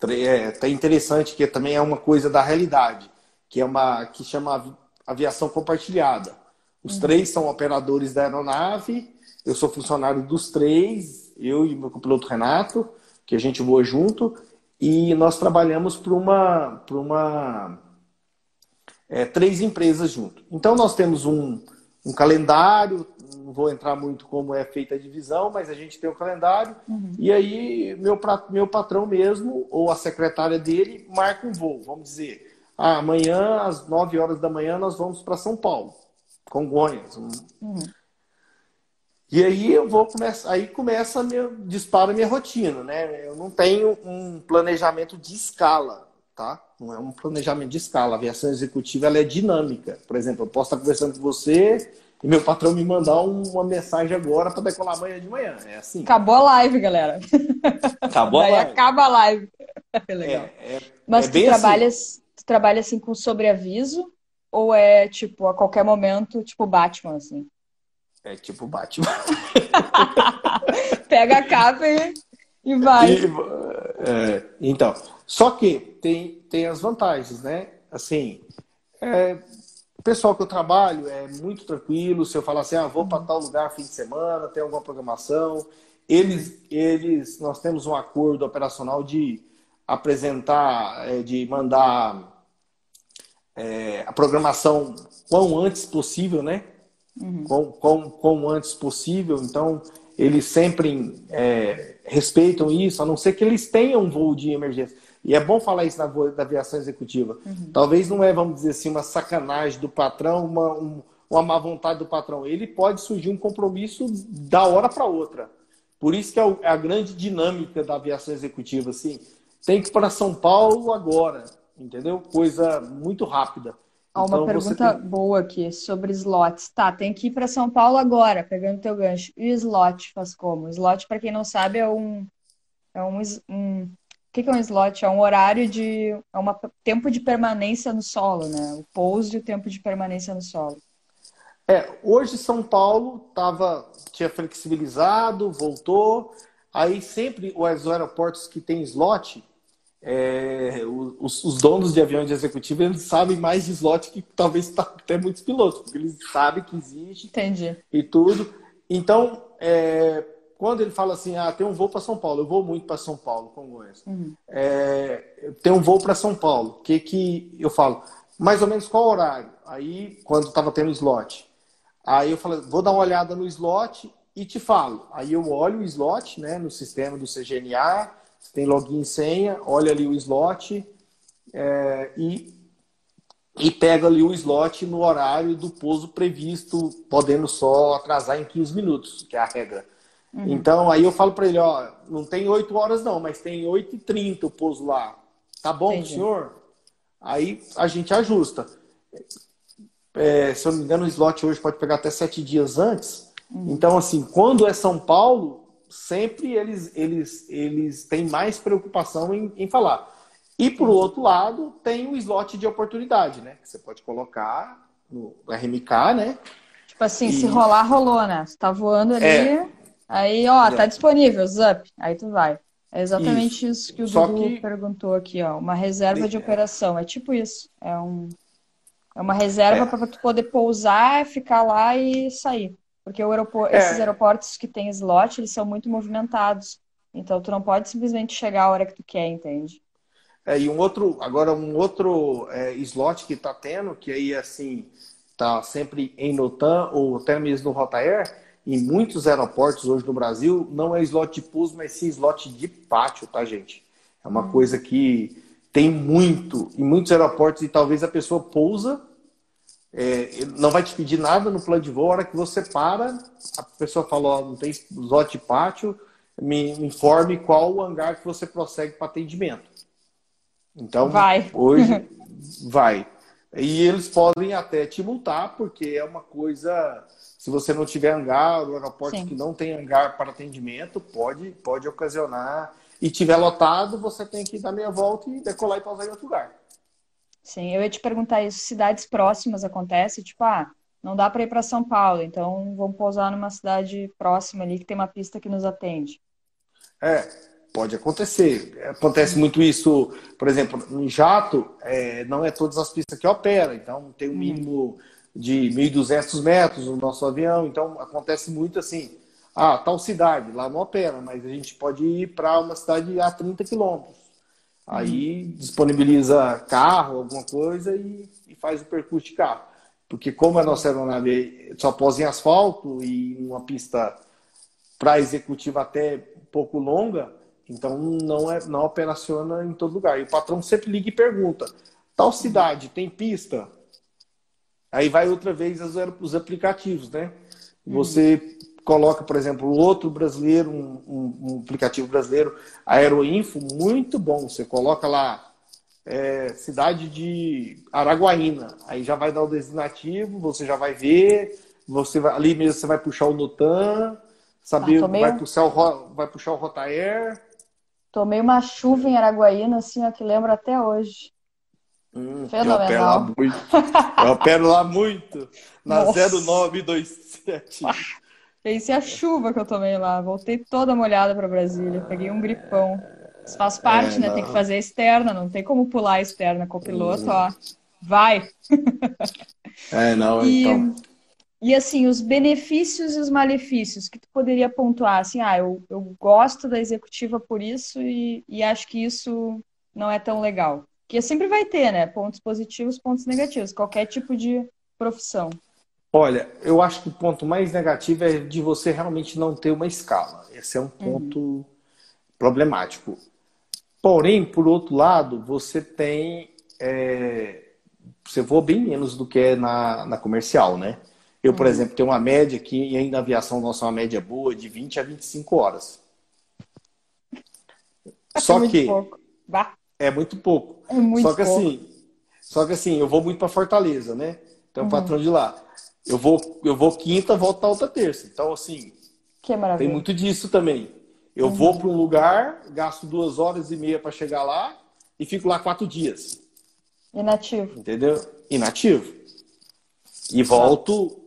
É, é interessante que também é uma coisa da realidade que é uma que chama aviação compartilhada. Os uhum. três são operadores da aeronave, eu sou funcionário dos três, eu e meu copiloto Renato, que a gente voa junto, e nós trabalhamos para uma, para uma é, três empresas junto. Então nós temos um, um calendário, não vou entrar muito como é feita a divisão, mas a gente tem o um calendário, uhum. e aí meu, meu patrão mesmo, ou a secretária dele, marca um voo, vamos dizer ah, amanhã, às 9 horas da manhã, nós vamos para São Paulo, Congonhas. Uhum. E aí eu vou começar, aí começa meu, dispara minha rotina, né? Eu não tenho um planejamento de escala, tá? Não é um planejamento de escala. A aviação executiva ela é dinâmica. Por exemplo, eu posso estar conversando com você e meu patrão me mandar uma mensagem agora para decolar amanhã de manhã. É assim. Acabou a live, galera. Acabou a live. acaba a live. É legal. É, é, Mas é tu trabalhas, assim Tu trabalha assim com sobreaviso? Ou é tipo a qualquer momento, tipo Batman, assim? É tipo Batman. Pega a capa e, e vai. E, é, então, só que tem, tem as vantagens, né? Assim, é, o pessoal que eu trabalho é muito tranquilo. Se eu falar assim, ah, vou para tal lugar fim de semana, tem alguma programação. Eles, eles, nós temos um acordo operacional de apresentar, é, de mandar é, a programação quão antes possível, né? Uhum. Quão, quão, quão antes possível. Então, eles sempre é, respeitam isso, a não ser que eles tenham um voo de emergência. E é bom falar isso na, da aviação executiva. Uhum. Talvez não é, vamos dizer assim, uma sacanagem do patrão, uma, um, uma má vontade do patrão. Ele pode surgir um compromisso da hora para outra. Por isso que é, é a grande dinâmica da aviação executiva. Assim, tem que ir para São Paulo agora entendeu? Coisa muito rápida. Uma então, pergunta tem... boa aqui sobre slots. Tá, tem que ir para São Paulo agora, pegando teu gancho. E o slot faz como? O slot, para quem não sabe, é um. É um, um... O que, que é um slot? É um horário de. É um tempo de permanência no solo, né? O pouso e o tempo de permanência no solo. É, hoje São Paulo tava, tinha flexibilizado, voltou. Aí sempre os aeroportos que tem slot, é, os, os, donos de aviões de executivo eles sabem mais de slot que talvez tá, até muitos pilotos, porque eles sabem que existe Entendi. e tudo. Então, é, quando ele fala assim, ah, tem um voo para São Paulo, eu vou muito para São Paulo, Congonhas. Uhum. É, tem um voo para São Paulo, o que que eu falo? Mais ou menos qual horário? Aí, quando estava tendo slot. Aí eu falo, vou dar uma olhada no slot e te falo. Aí eu olho o slot, né, no sistema do CGNA, você tem login e senha, olha ali o slot é, e, e pega ali o slot no horário do pouso previsto, podendo só atrasar em 15 minutos, que é a regra. Uhum. Então, aí eu falo para ele, ó, não tem 8 horas não, mas tem 8 e 30 o pouso lá. Tá bom, Entendi. senhor? Aí a gente ajusta. É, se eu não me engano, o slot hoje pode pegar até 7 dias antes. Uhum. Então, assim, quando é São Paulo, sempre eles, eles, eles têm mais preocupação em, em falar. E, por outro lado, tem o slot de oportunidade, né? Que você pode colocar no RMK, né? Tipo assim, e... se rolar, rolou, né? Você tá voando ali, é. aí, ó, tá é. disponível, Zup, aí tu vai. É exatamente isso, isso que o Só Dudu que... perguntou aqui, ó. Uma reserva de operação. É tipo isso. É, um, é uma reserva é. para tu poder pousar, ficar lá e sair. Porque aeroporto, é. esses aeroportos que tem slot, eles são muito movimentados. Então, tu não pode simplesmente chegar a hora que tu quer, entende? É, e um outro, agora um outro é, slot que tá tendo, que aí, assim, tá sempre em Notan ou até mesmo no Rotair, em muitos aeroportos hoje no Brasil, não é slot de pouso, mas sim slot de pátio, tá, gente? É uma hum. coisa que tem muito, em muitos aeroportos, e talvez a pessoa pousa é, não vai te pedir nada no plano de voo. A hora que você para, a pessoa falou: oh, não tem slot pátio, me informe qual o hangar que você prossegue para atendimento. Então, vai. hoje vai. E eles podem até te multar, porque é uma coisa. Se você não tiver hangar, o aeroporto Sim. que não tem hangar para atendimento, pode, pode ocasionar. E tiver lotado, você tem que dar meia volta e decolar e pausar em outro lugar. Sim, eu ia te perguntar isso. Cidades próximas acontece? Tipo, ah, não dá para ir para São Paulo, então vamos pousar numa cidade próxima ali que tem uma pista que nos atende. É, Pode acontecer. Acontece muito isso, por exemplo, em jato, é, não é todas as pistas que opera, então tem um mínimo de 1.200 metros no nosso avião, então acontece muito assim. Ah, tal cidade, lá não opera, mas a gente pode ir para uma cidade a 30 quilômetros. Aí disponibiliza carro, alguma coisa e, e, faz o percurso de carro. Porque como a nossa aeronave só pôs em asfalto e uma pista para executiva até pouco longa, então não é não operaciona em todo lugar. E o patrão sempre liga e pergunta: tal cidade tem pista? Aí vai outra vez os aplicativos, né? Você uhum. Coloca, por exemplo, outro brasileiro, um, um, um, aplicativo brasileiro, Aeroinfo, muito bom. Você coloca lá é, cidade de Araguaína, aí já vai dar o destinativo, você já vai ver, você vai, ali mesmo você vai puxar o Notan, saber, ah, vai, puxar o, vai puxar o Rotair, Tomei uma chuva em Araguaína, assim, ó, que lembro até hoje. Hum, Fenomenal. Eu opero lá muito. Eu opero lá muito. Na Nossa. 0927. Pense a chuva que eu tomei lá. Voltei toda molhada para Brasília. Peguei um gripão. Isso faz parte, é, né? Não. Tem que fazer a externa. Não tem como pular a externa com o piloto, hum. ó. Vai! É, não, e... então. E assim, os benefícios e os malefícios que tu poderia pontuar, assim, ah, eu, eu gosto da executiva por isso e, e acho que isso não é tão legal. Porque sempre vai ter, né? Pontos positivos, pontos negativos, qualquer tipo de profissão. Olha, eu acho que o ponto mais negativo é de você realmente não ter uma escala. Esse é um ponto uhum. problemático. Porém, por outro lado, você tem. É, você voa bem menos do que é na, na comercial, né? Eu, por uhum. exemplo, tenho uma média aqui, e ainda na aviação nossa é uma média boa, de 20 a 25 horas. É só muito que. Pouco. É muito pouco. É muito só que pouco. assim. Só que assim, eu vou muito para Fortaleza, né? Então, uhum. patrão de lá. Eu vou, eu vou quinta, volto na outra terça. Então, assim. Que maravilha. Tem muito disso também. Eu uhum. vou para um lugar, gasto duas horas e meia para chegar lá e fico lá quatro dias. Inativo. Entendeu? Inativo. E volto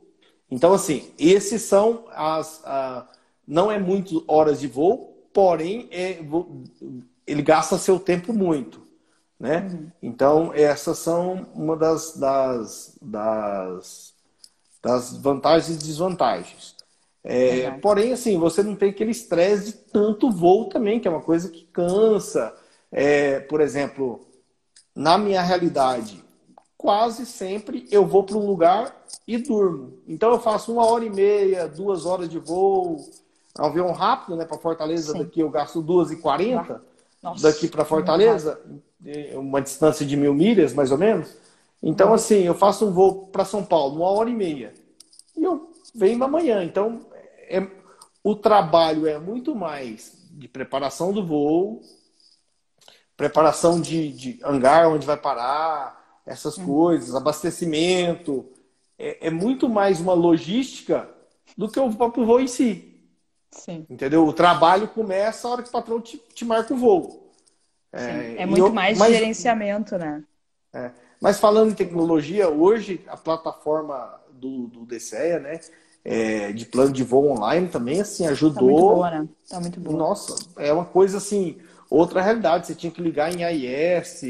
então, assim, esses são as. A, não é muito horas de voo, porém é, ele gasta seu tempo muito. Né? Uhum. Então, essas são uma das, das, das, das vantagens e desvantagens. É, porém, assim, você não tem aquele estresse de tanto voo também, que é uma coisa que cansa. É, por exemplo, na minha realidade, quase sempre eu vou para um lugar e durmo. Então eu faço uma hora e meia, duas horas de voo, é um avião rápido, né, para Fortaleza. Sim. Daqui eu gasto duas e quarenta. Daqui para Fortaleza, uma distância de mil milhas, mais ou menos. Então, assim, eu faço um voo para São Paulo, uma hora e meia. E eu venho amanhã. Então, é, o trabalho é muito mais de preparação do voo, preparação de, de hangar onde vai parar, essas hum. coisas, abastecimento. É, é, muito mais uma logística do que o próprio voo em si. Sim. Entendeu? O trabalho começa a hora que o patrão te, te marca o voo. É, é muito eu, mais mas, gerenciamento, né? É. Mas falando em tecnologia, hoje a plataforma do, do DCEA, né? É, de plano de voo online também, assim, ajudou. Tá muito boa, né? Tá muito boa. Nossa, é uma coisa assim, outra realidade. Você tinha que ligar em AIS,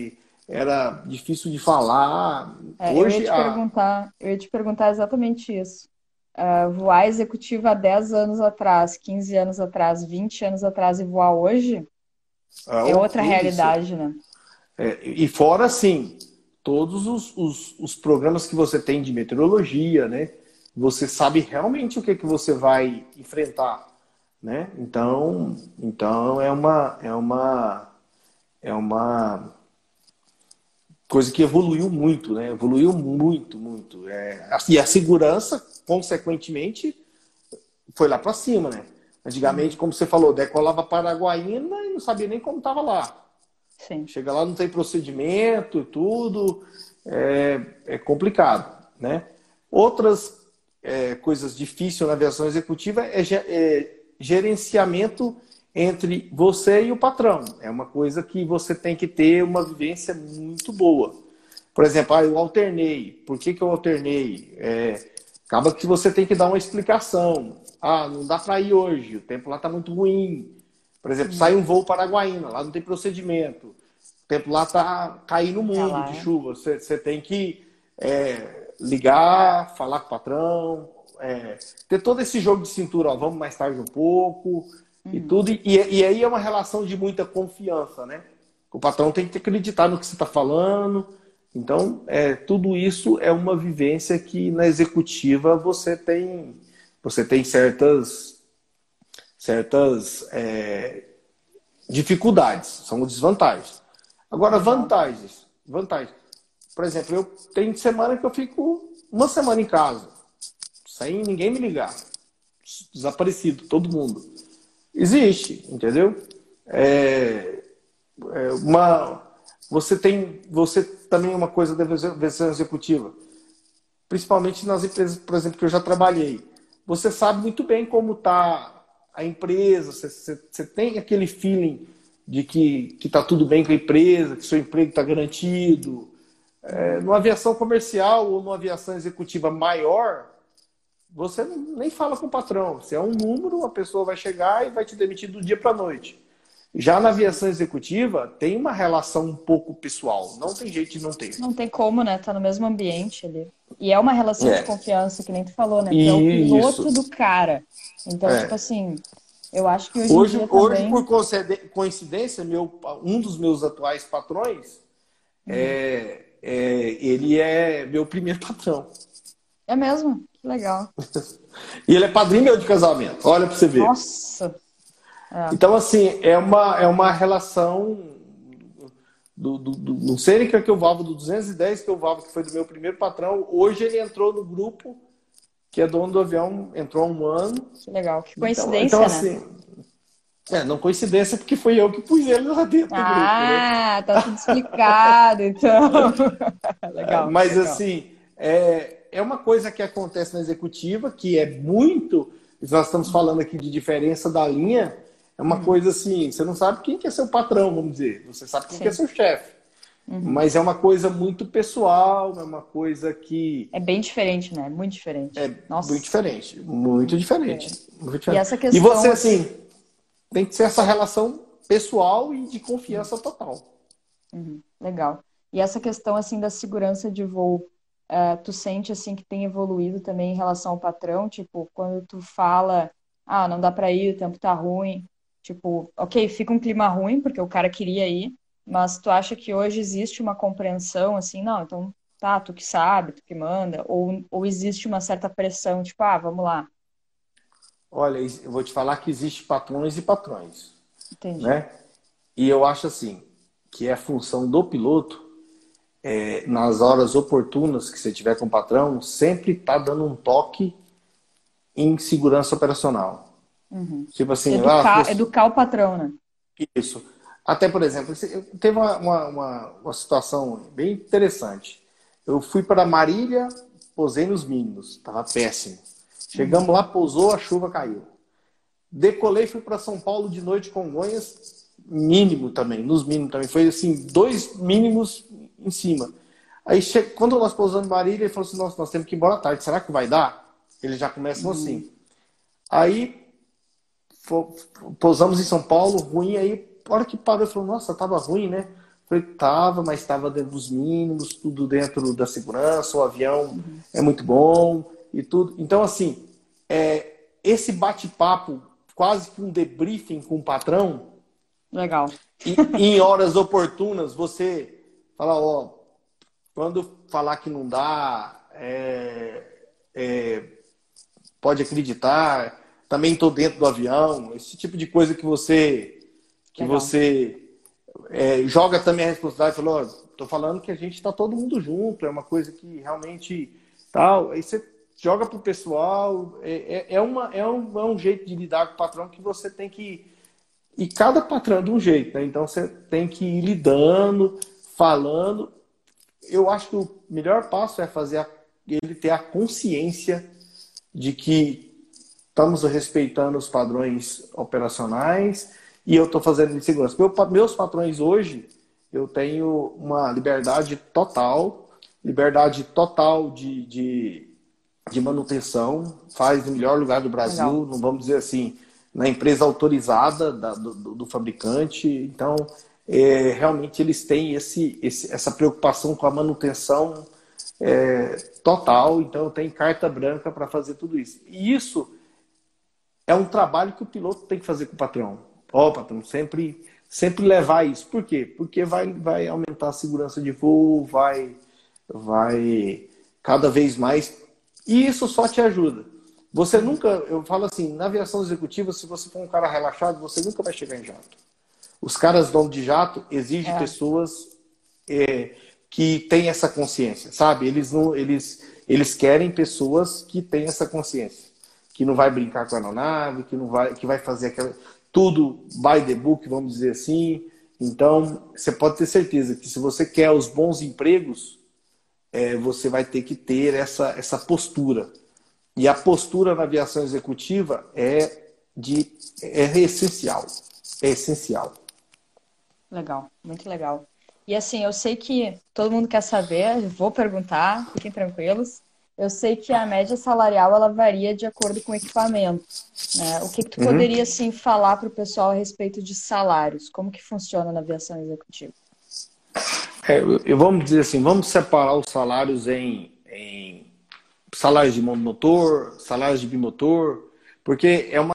era difícil de falar. É, Hoje, eu, ia te a... perguntar, eu ia te perguntar exatamente isso. Uh, voar executiva há 10 anos atrás, 15 anos atrás, 20 anos atrás e voar hoje é, é outra isso. realidade, né? É, e fora, assim, todos os, os, os, programas que você tem de meteorologia, né? Você sabe realmente o que, que você vai enfrentar, né? Então, então é uma, é uma, é uma coisa que evoluiu muito, né? Evoluiu muito, muito. É, e a segurança, consequentemente, foi lá para cima, né? Antigamente, como você falou, decolava para Paraguaína e não sabia nem como estava lá. Sim. Chega lá, não tem procedimento, tudo. É, é complicado, né? Outras é, coisas difíceis na aviação executiva é, é gerenciamento entre você e o patrão. É uma coisa que você tem que ter uma vivência muito boa. Por exemplo, ah, eu alternei. Por que, que eu alternei? É, acaba que você tem que dar uma explicação. Ah, não dá para ir hoje, o tempo lá está muito ruim. Por exemplo, sai um voo para Paraguaína, lá não tem procedimento. O tempo lá está caindo muito tá de chuva. Você, você tem que é, ligar, falar com o patrão, é, ter todo esse jogo de cintura, ó, vamos mais tarde um pouco uhum. e tudo. E, e aí é uma relação de muita confiança, né? O patrão tem que acreditar no que você está falando. Então, é, tudo isso é uma vivência que na executiva você tem você tem certas, certas é, dificuldades, são desvantagens. Agora, vantagens. Vantagens. Por exemplo, eu tenho semana que eu fico uma semana em casa, sem ninguém me ligar. Desaparecido, todo mundo. Existe, entendeu? É, é uma, você tem, você também uma coisa da versão executiva, principalmente nas empresas, por exemplo, que eu já trabalhei você sabe muito bem como está a empresa, você, você, você, tem aquele feeling de que está tudo bem com a empresa, que seu emprego está garantido. É, numa aviação comercial ou numa aviação executiva maior, você nem fala com o patrão. Você é um número, a pessoa vai chegar e vai te demitir do dia para a noite. Já na aviação executiva, tem uma relação um pouco pessoal. Não tem jeito de não ter. Não tem como, né? Tá no mesmo ambiente ali. E é uma relação é. de confiança, que nem tu falou, né? Que é o piloto do cara. Então, é. tipo assim, eu acho que hoje, hoje, hoje também... por coincidência, meu, um dos meus atuais patrões, é, é, ele é meu primeiro patrão. É mesmo? Que legal. e ele é padrinho meu de casamento. Olha pra você ver. Nossa! É. Então, assim, é uma, é uma relação do, do, do, do Seneca que eu valvo, do 210 que eu valvo, que foi do meu primeiro patrão. Hoje ele entrou no grupo que é dono do avião, entrou há um ano. Que legal, que coincidência, então, então assim, né? É, não coincidência, porque foi eu que pus ele lá dentro ah, do grupo. Né? Ah, tá tudo explicado, então. legal. Mas legal. assim, é, é uma coisa que acontece na executiva, que é muito. Nós estamos falando aqui de diferença da linha, é uma uhum. coisa assim, você não sabe quem que é seu patrão, vamos dizer. Você sabe quem que é seu chefe. Uhum. Mas é uma coisa muito pessoal, é uma coisa que. É bem diferente, né? Muito diferente. É Nossa. muito diferente. Muito diferente. É. Muito diferente. E, essa questão... e você, assim, tem que ser essa relação pessoal e de confiança uhum. total. Uhum. Legal. E essa questão, assim, da segurança de voo, uh, tu sente, assim, que tem evoluído também em relação ao patrão? Tipo, quando tu fala, ah, não dá para ir, o tempo tá ruim, Tipo, ok, fica um clima ruim, porque o cara queria ir, mas tu acha que hoje existe uma compreensão, assim, não, então tá, tu que sabe, tu que manda, ou, ou existe uma certa pressão, tipo, ah, vamos lá. Olha, eu vou te falar que existe patrões e patrões. Entendi. Né? E eu acho assim, que é função do piloto, é, nas horas oportunas que você tiver com o patrão, sempre tá dando um toque em segurança operacional. Uhum. Tipo assim, educar, ah, educar o patrão, né? Isso. Até, por exemplo, teve uma, uma, uma, situação bem interessante. Eu fui para Marília, posei nos mínimos, estava péssimo. Chegamos uhum. lá, pousou, a chuva caiu. Decolei, fui para São Paulo de noite, Congonhas, mínimo também, nos mínimos também. Foi assim, dois mínimos em cima. Aí, quando nós pousamos em Marília, ele falou assim: Nossa, nós temos que ir embora à tarde, será que vai dar? Eles já começam uhum. assim. Aí pousamos em São Paulo, ruim, aí a hora que parou, eu falou, nossa, tava ruim, né? falei, tava, mas estava dentro dos mínimos, tudo dentro da segurança, o avião é muito bom e tudo. Então, assim, é, esse bate-papo, quase que um debriefing com o patrão. Legal. E, em horas oportunas, você fala, ó, quando falar que não dá, é, é, pode acreditar, também estou dentro do avião, esse tipo de coisa que você que Legal. você é, joga também a responsabilidade, falou, Tô falando que a gente está todo mundo junto, é uma coisa que realmente tal. Aí você joga pro pessoal, é, é, é, uma, é, um, é um jeito de lidar com o patrão que você tem que. E cada patrão é de um jeito, né? Então você tem que ir lidando, falando. Eu acho que o melhor passo é fazer a, ele ter a consciência de que estamos respeitando os padrões operacionais e eu estou fazendo de segurança. Meu, meus patrões hoje, eu tenho uma liberdade total, liberdade total de, de, de manutenção, faz no melhor lugar do Brasil, Legal. não vamos dizer assim, na empresa autorizada da, do, do, fabricante. Então, é, realmente eles têm esse, esse, essa preocupação com a manutenção é, total, então tem carta branca para fazer tudo isso. E isso é um trabalho que o piloto tem que fazer com o patrão. Ó, oh, patrão, sempre, sempre levar isso. Por quê? Porque vai, vai aumentar a segurança de voo, vai, vai cada vez mais. E isso só te ajuda. Você nunca, eu falo assim, na aviação executiva, se você for um cara relaxado, você nunca vai chegar em jato. Os caras dono de jato exigem é. pessoas é, que têm essa consciência, sabe? Eles não, eles, eles querem pessoas que têm essa consciência, que não vai brincar com a aeronave, que não vai, que vai fazer aquela tudo by the book, vamos dizer assim. Então, você pode ter certeza que se você quer os bons empregos, é, você vai ter que ter essa, essa postura. E a postura na aviação executiva é, de, é essencial. É essencial. Legal, muito legal. E assim, eu sei que todo mundo quer saber, vou perguntar, fiquem tranquilos. Eu sei que a média salarial ela varia de acordo com o equipamento. Né? O que, que tu uhum. poderia assim falar para o pessoal a respeito de salários? Como que funciona na aviação executiva? É, eu, vamos dizer assim, vamos separar os salários em, em salários de monomotor, salários de bimotor, porque é uma,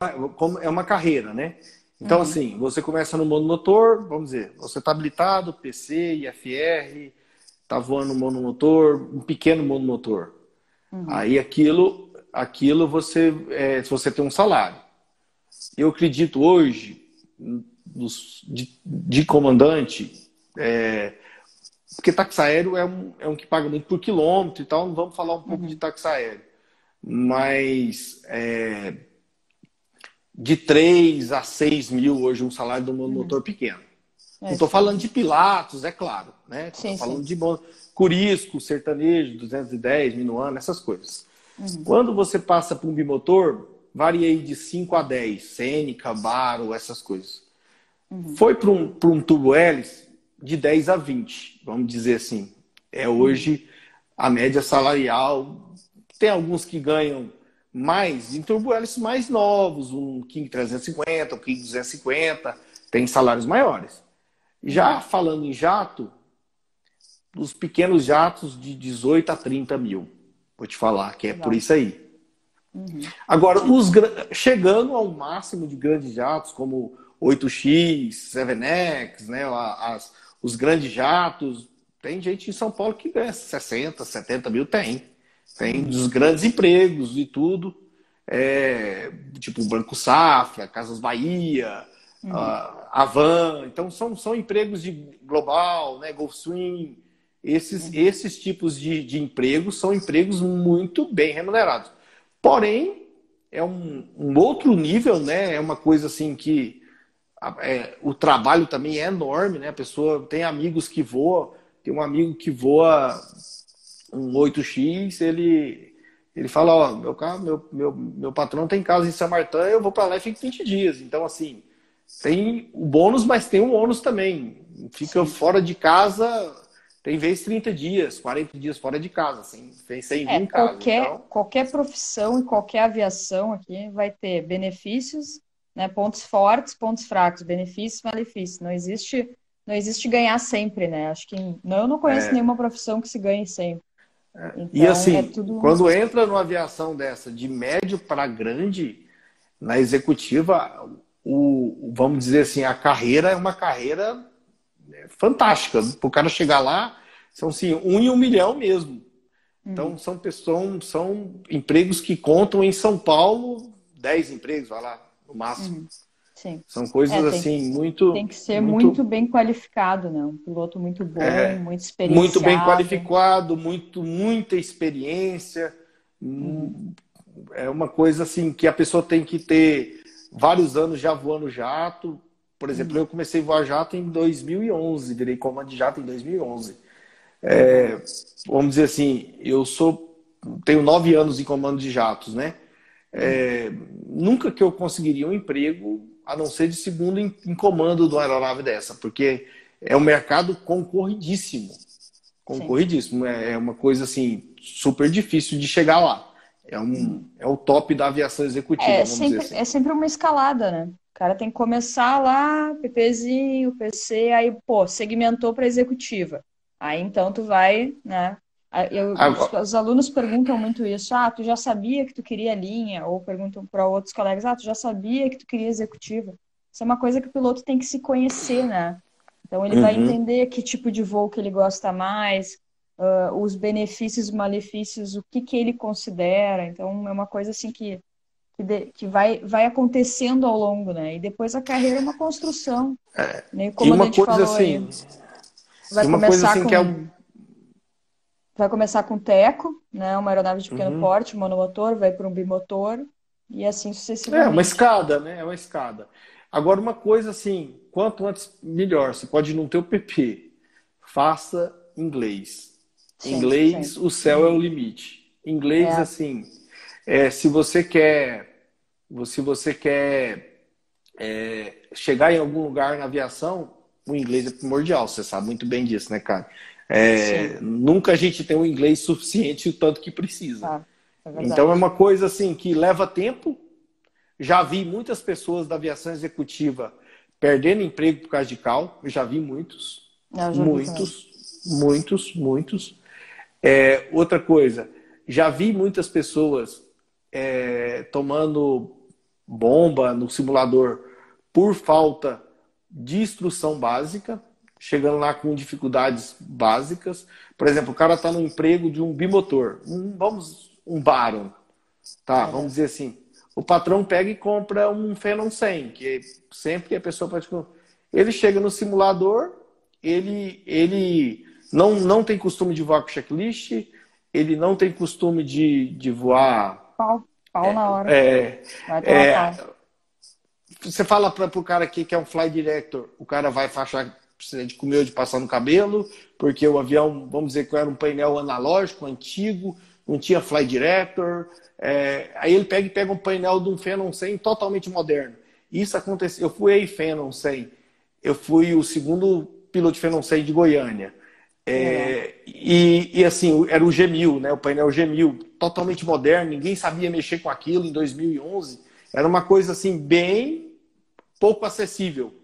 é uma carreira, né? Então, uhum. assim, você começa no monomotor, vamos dizer, você está habilitado, PC, IFR, está voando monomotor, um pequeno monomotor. Uhum. Aí aquilo, aquilo você, é, se você tem um salário. Eu acredito hoje, dos, de, de comandante, é, porque táxi aéreo é um, é um que paga muito por quilômetro e tal, não vamos falar um pouco uhum. de táxi aéreo. Mas é, de 3 a 6 mil hoje um salário de um motor uhum. pequeno. É, não estou falando de Pilatos, é claro. Né? Estou falando sim. de Curisco, sertanejo, 210, minuano, essas coisas. Uhum. Quando você passa para um bimotor, variei de 5 a 10, Sênica, Baro, essas coisas. Uhum. Foi para um, um turbo hélice de 10 a 20, vamos dizer assim. É hoje a média salarial. Tem alguns que ganham mais em turbo hélice mais novos, um King 350, um King 250, tem salários maiores. Já falando em jato, dos pequenos jatos de 18 a 30 mil. Vou te falar que é Legal. por isso aí. Uhum. Agora, os, chegando ao máximo de grandes jatos, como 8X, 7X, né, as, os grandes jatos, tem gente em São Paulo que ganha 60, 70 mil, tem. Tem dos grandes empregos e tudo. É, tipo Banco Safra, Casas Bahia, uhum. uh, Avan. Então, são, são empregos de global, né, Gulfstream, esses, uhum. esses tipos de, de empregos são empregos muito bem remunerados. Porém, é um, um outro nível, né? É uma coisa assim que é, o trabalho também é enorme, né? A pessoa tem amigos que voam, tem um amigo que voa um 8X, ele, ele fala, ó, meu, meu, meu, meu patrão tem casa em São Martin, eu vou para lá e fico 20 dias. Então, assim, tem o bônus, mas tem um ônus também. Fica Sim. fora de casa tem vezes 30 dias, 40 dias fora de casa, sem, sem vir é, em casa. Qualquer, então... qualquer profissão e qualquer aviação aqui vai ter benefícios, né, pontos fortes, pontos fracos, benefícios, malefícios. Não existe, não existe ganhar sempre, né? Acho que não, eu não conheço é... nenhuma profissão que se ganhe sempre. É. Então, e assim, é tudo... quando entra numa aviação dessa de médio para grande, na executiva, o, vamos dizer assim, a carreira é uma carreira fantástica. Para o cara chegar lá, são assim, um em um milhão mesmo. Então, uhum. são, pessoas, são empregos que contam em São Paulo, 10 empregos, vai lá, no máximo. Uhum. Sim. São coisas É, assim muito Tem que ser muito, bem qualificado, né? Um piloto muito bom, É, muito experienciado. muito bem qualificado, muito muita experiência. Uhum. É uma coisa assim que a pessoa tem que ter vários anos já voando jato. Por exemplo, eu comecei a voar jato em 2011, virei comando de jato em 2011. É, vamos dizer assim, eu sou tenho nove anos em comando de jatos, né? É, nunca que eu conseguiria um emprego a não ser de segundo em, em comando de uma aeronave dessa, porque é um mercado concorridíssimo. Concorridíssimo. É, é uma coisa assim super difícil de chegar lá. É, um, é o top da aviação executiva, É sempre, assim. é sempre uma escalada, né? O cara tem que começar lá, PPzinho, PC, aí, pô, segmentou para executiva. Aí então tu vai, né? Eu, Agora- os, os alunos perguntam muito isso. Ah, tu já sabia que tu queria linha? Ou perguntam para outros colegas, ah, tu já sabia que tu queria executiva? Isso é uma coisa que o piloto tem que se conhecer, né? Então ele vai Uhum. entender que tipo de voo que ele gosta mais, ah, os benefícios e malefícios, o que que ele considera. Então é uma coisa assim que, que, de- que vai, vai acontecendo ao longo, né? E depois a carreira é uma construção. né? E Como a uma gente coisa falou assim, aí. Vai e uma começar assim com que é um- vai começar com teco, né? Uma aeronave de pequeno Uhum. porte, monomotor, vai para um bimotor e assim É, sucessivamente. uma escada, né? É uma escada. Agora, uma coisa assim, quanto antes, melhor. Você pode não ter o PP. Faça inglês. Inglês, o céu é o limite. Inglês, É. assim, é, se você quer, se você quer é, chegar em algum lugar na aviação, o inglês é primordial. Você sabe muito bem disso, né, cara? É, nunca a gente tem o inglês suficiente o tanto que precisa. Tá, é. Então é uma coisa assim que leva tempo. Já vi muitas pessoas da aviação executiva perdendo emprego por causa de cal. Eu já vi muitos. Também. muitos, muitos, muitos. É, outra coisa, já vi muitas pessoas é, tomando bomba no simulador por falta de instrução básica, chegando lá com dificuldades básicas. Por exemplo, o cara está no emprego de um bimotor, um, vamos, um Baron, tá? Vamos dizer assim. O patrão pega e compra um Phenom 100, que sempre a pessoa pode. Ele chega no simulador, ele, ele não, não tem costume de voar com checklist, ele não tem costume de, de voar. Pau, pau na hora. É, é, você fala para o cara aqui que é um fly director, o cara vai achar que precisa de comer ou de passar no cabelo, porque o avião, vamos dizer que era um painel analógico, antigo, não tinha fly director. é, aí ele pega e pega um painel de um Phenom 100 totalmente moderno. Isso aconteceu. Eu fui aí Phenom 100. Eu fui o segundo piloto de Phenom 100 de Goiânia. É, e, e, assim, era o G1000, né? O painel G1000, totalmente moderno, ninguém sabia mexer com aquilo em 2011. Era uma coisa assim bem pouco acessível.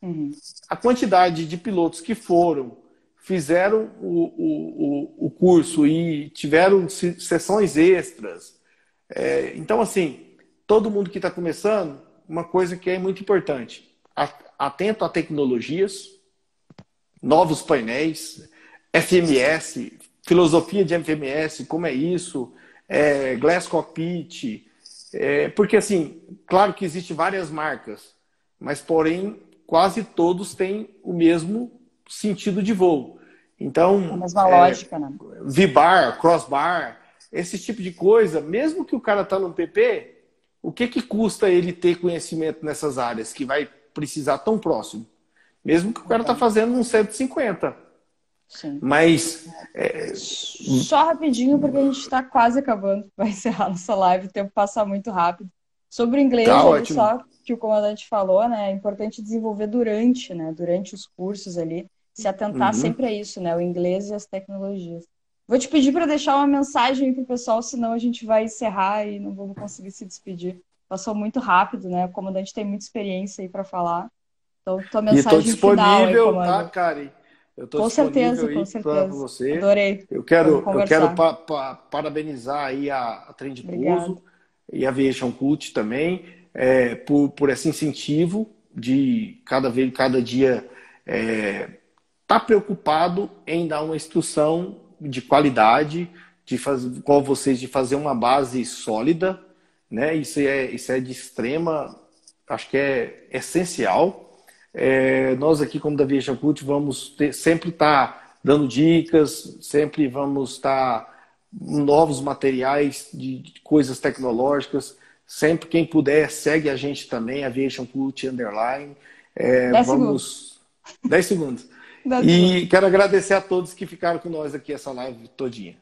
Uhum. A quantidade de pilotos que foram, fizeram o, o, o, curso e tiveram se- sessões extras. É, então, assim, todo mundo que está começando, uma coisa que é muito importante: atento a tecnologias, novos painéis, FMS, filosofia de FMS, como é isso, é, Glass Cockpit, é, porque assim, claro que existem várias marcas, mas porém quase todos têm o mesmo sentido de voo. Então, A mesma é, lógica, né? V-bar, crossbar, esse tipo de coisa, mesmo que o cara está no PP, o que, que custa ele ter conhecimento nessas áreas que vai precisar tão próximo? Mesmo que o cara está fazendo um 150. Sim. Mas Só rapidinho, porque a gente está quase acabando. Vai encerrar nossa live, o tempo passa muito rápido. Sobre o inglês, Tá ali, só que o comandante falou, né? É importante desenvolver durante, né? Durante os cursos ali, se atentar Uhum. sempre a isso, né? O inglês e as tecnologias. Vou te pedir para deixar uma mensagem aí pro pessoal, senão a gente vai encerrar e não vamos conseguir se despedir. Passou muito rápido, né? O comandante tem muita experiência aí para falar. Então, tua e estou mensagem final aí, disponível, tá. Karen? Eu certeza, com aí certeza. para você. Adorei. Eu quero, eu quero pa- pa- parabenizar aí a, a Trend. Pouso e a Aviation Cult também é, por, por esse incentivo de cada vez, cada dia estar tá preocupado em dar uma instrução de qualidade, de fazer com vocês de fazer uma base sólida, né? Isso é, isso é de extrema acho que é essencial. É, nós aqui, como da Via Cult, vamos ter, sempre estar tá dando dicas, sempre vamos estar tá novos materiais de, de, coisas tecnológicas. Sempre quem puder, segue a gente também, Aviation Cult Underline. É, Dez vamos... segundos. 10 segundos. Dez e segundos. quero agradecer a todos que ficaram com nós aqui essa live todinha.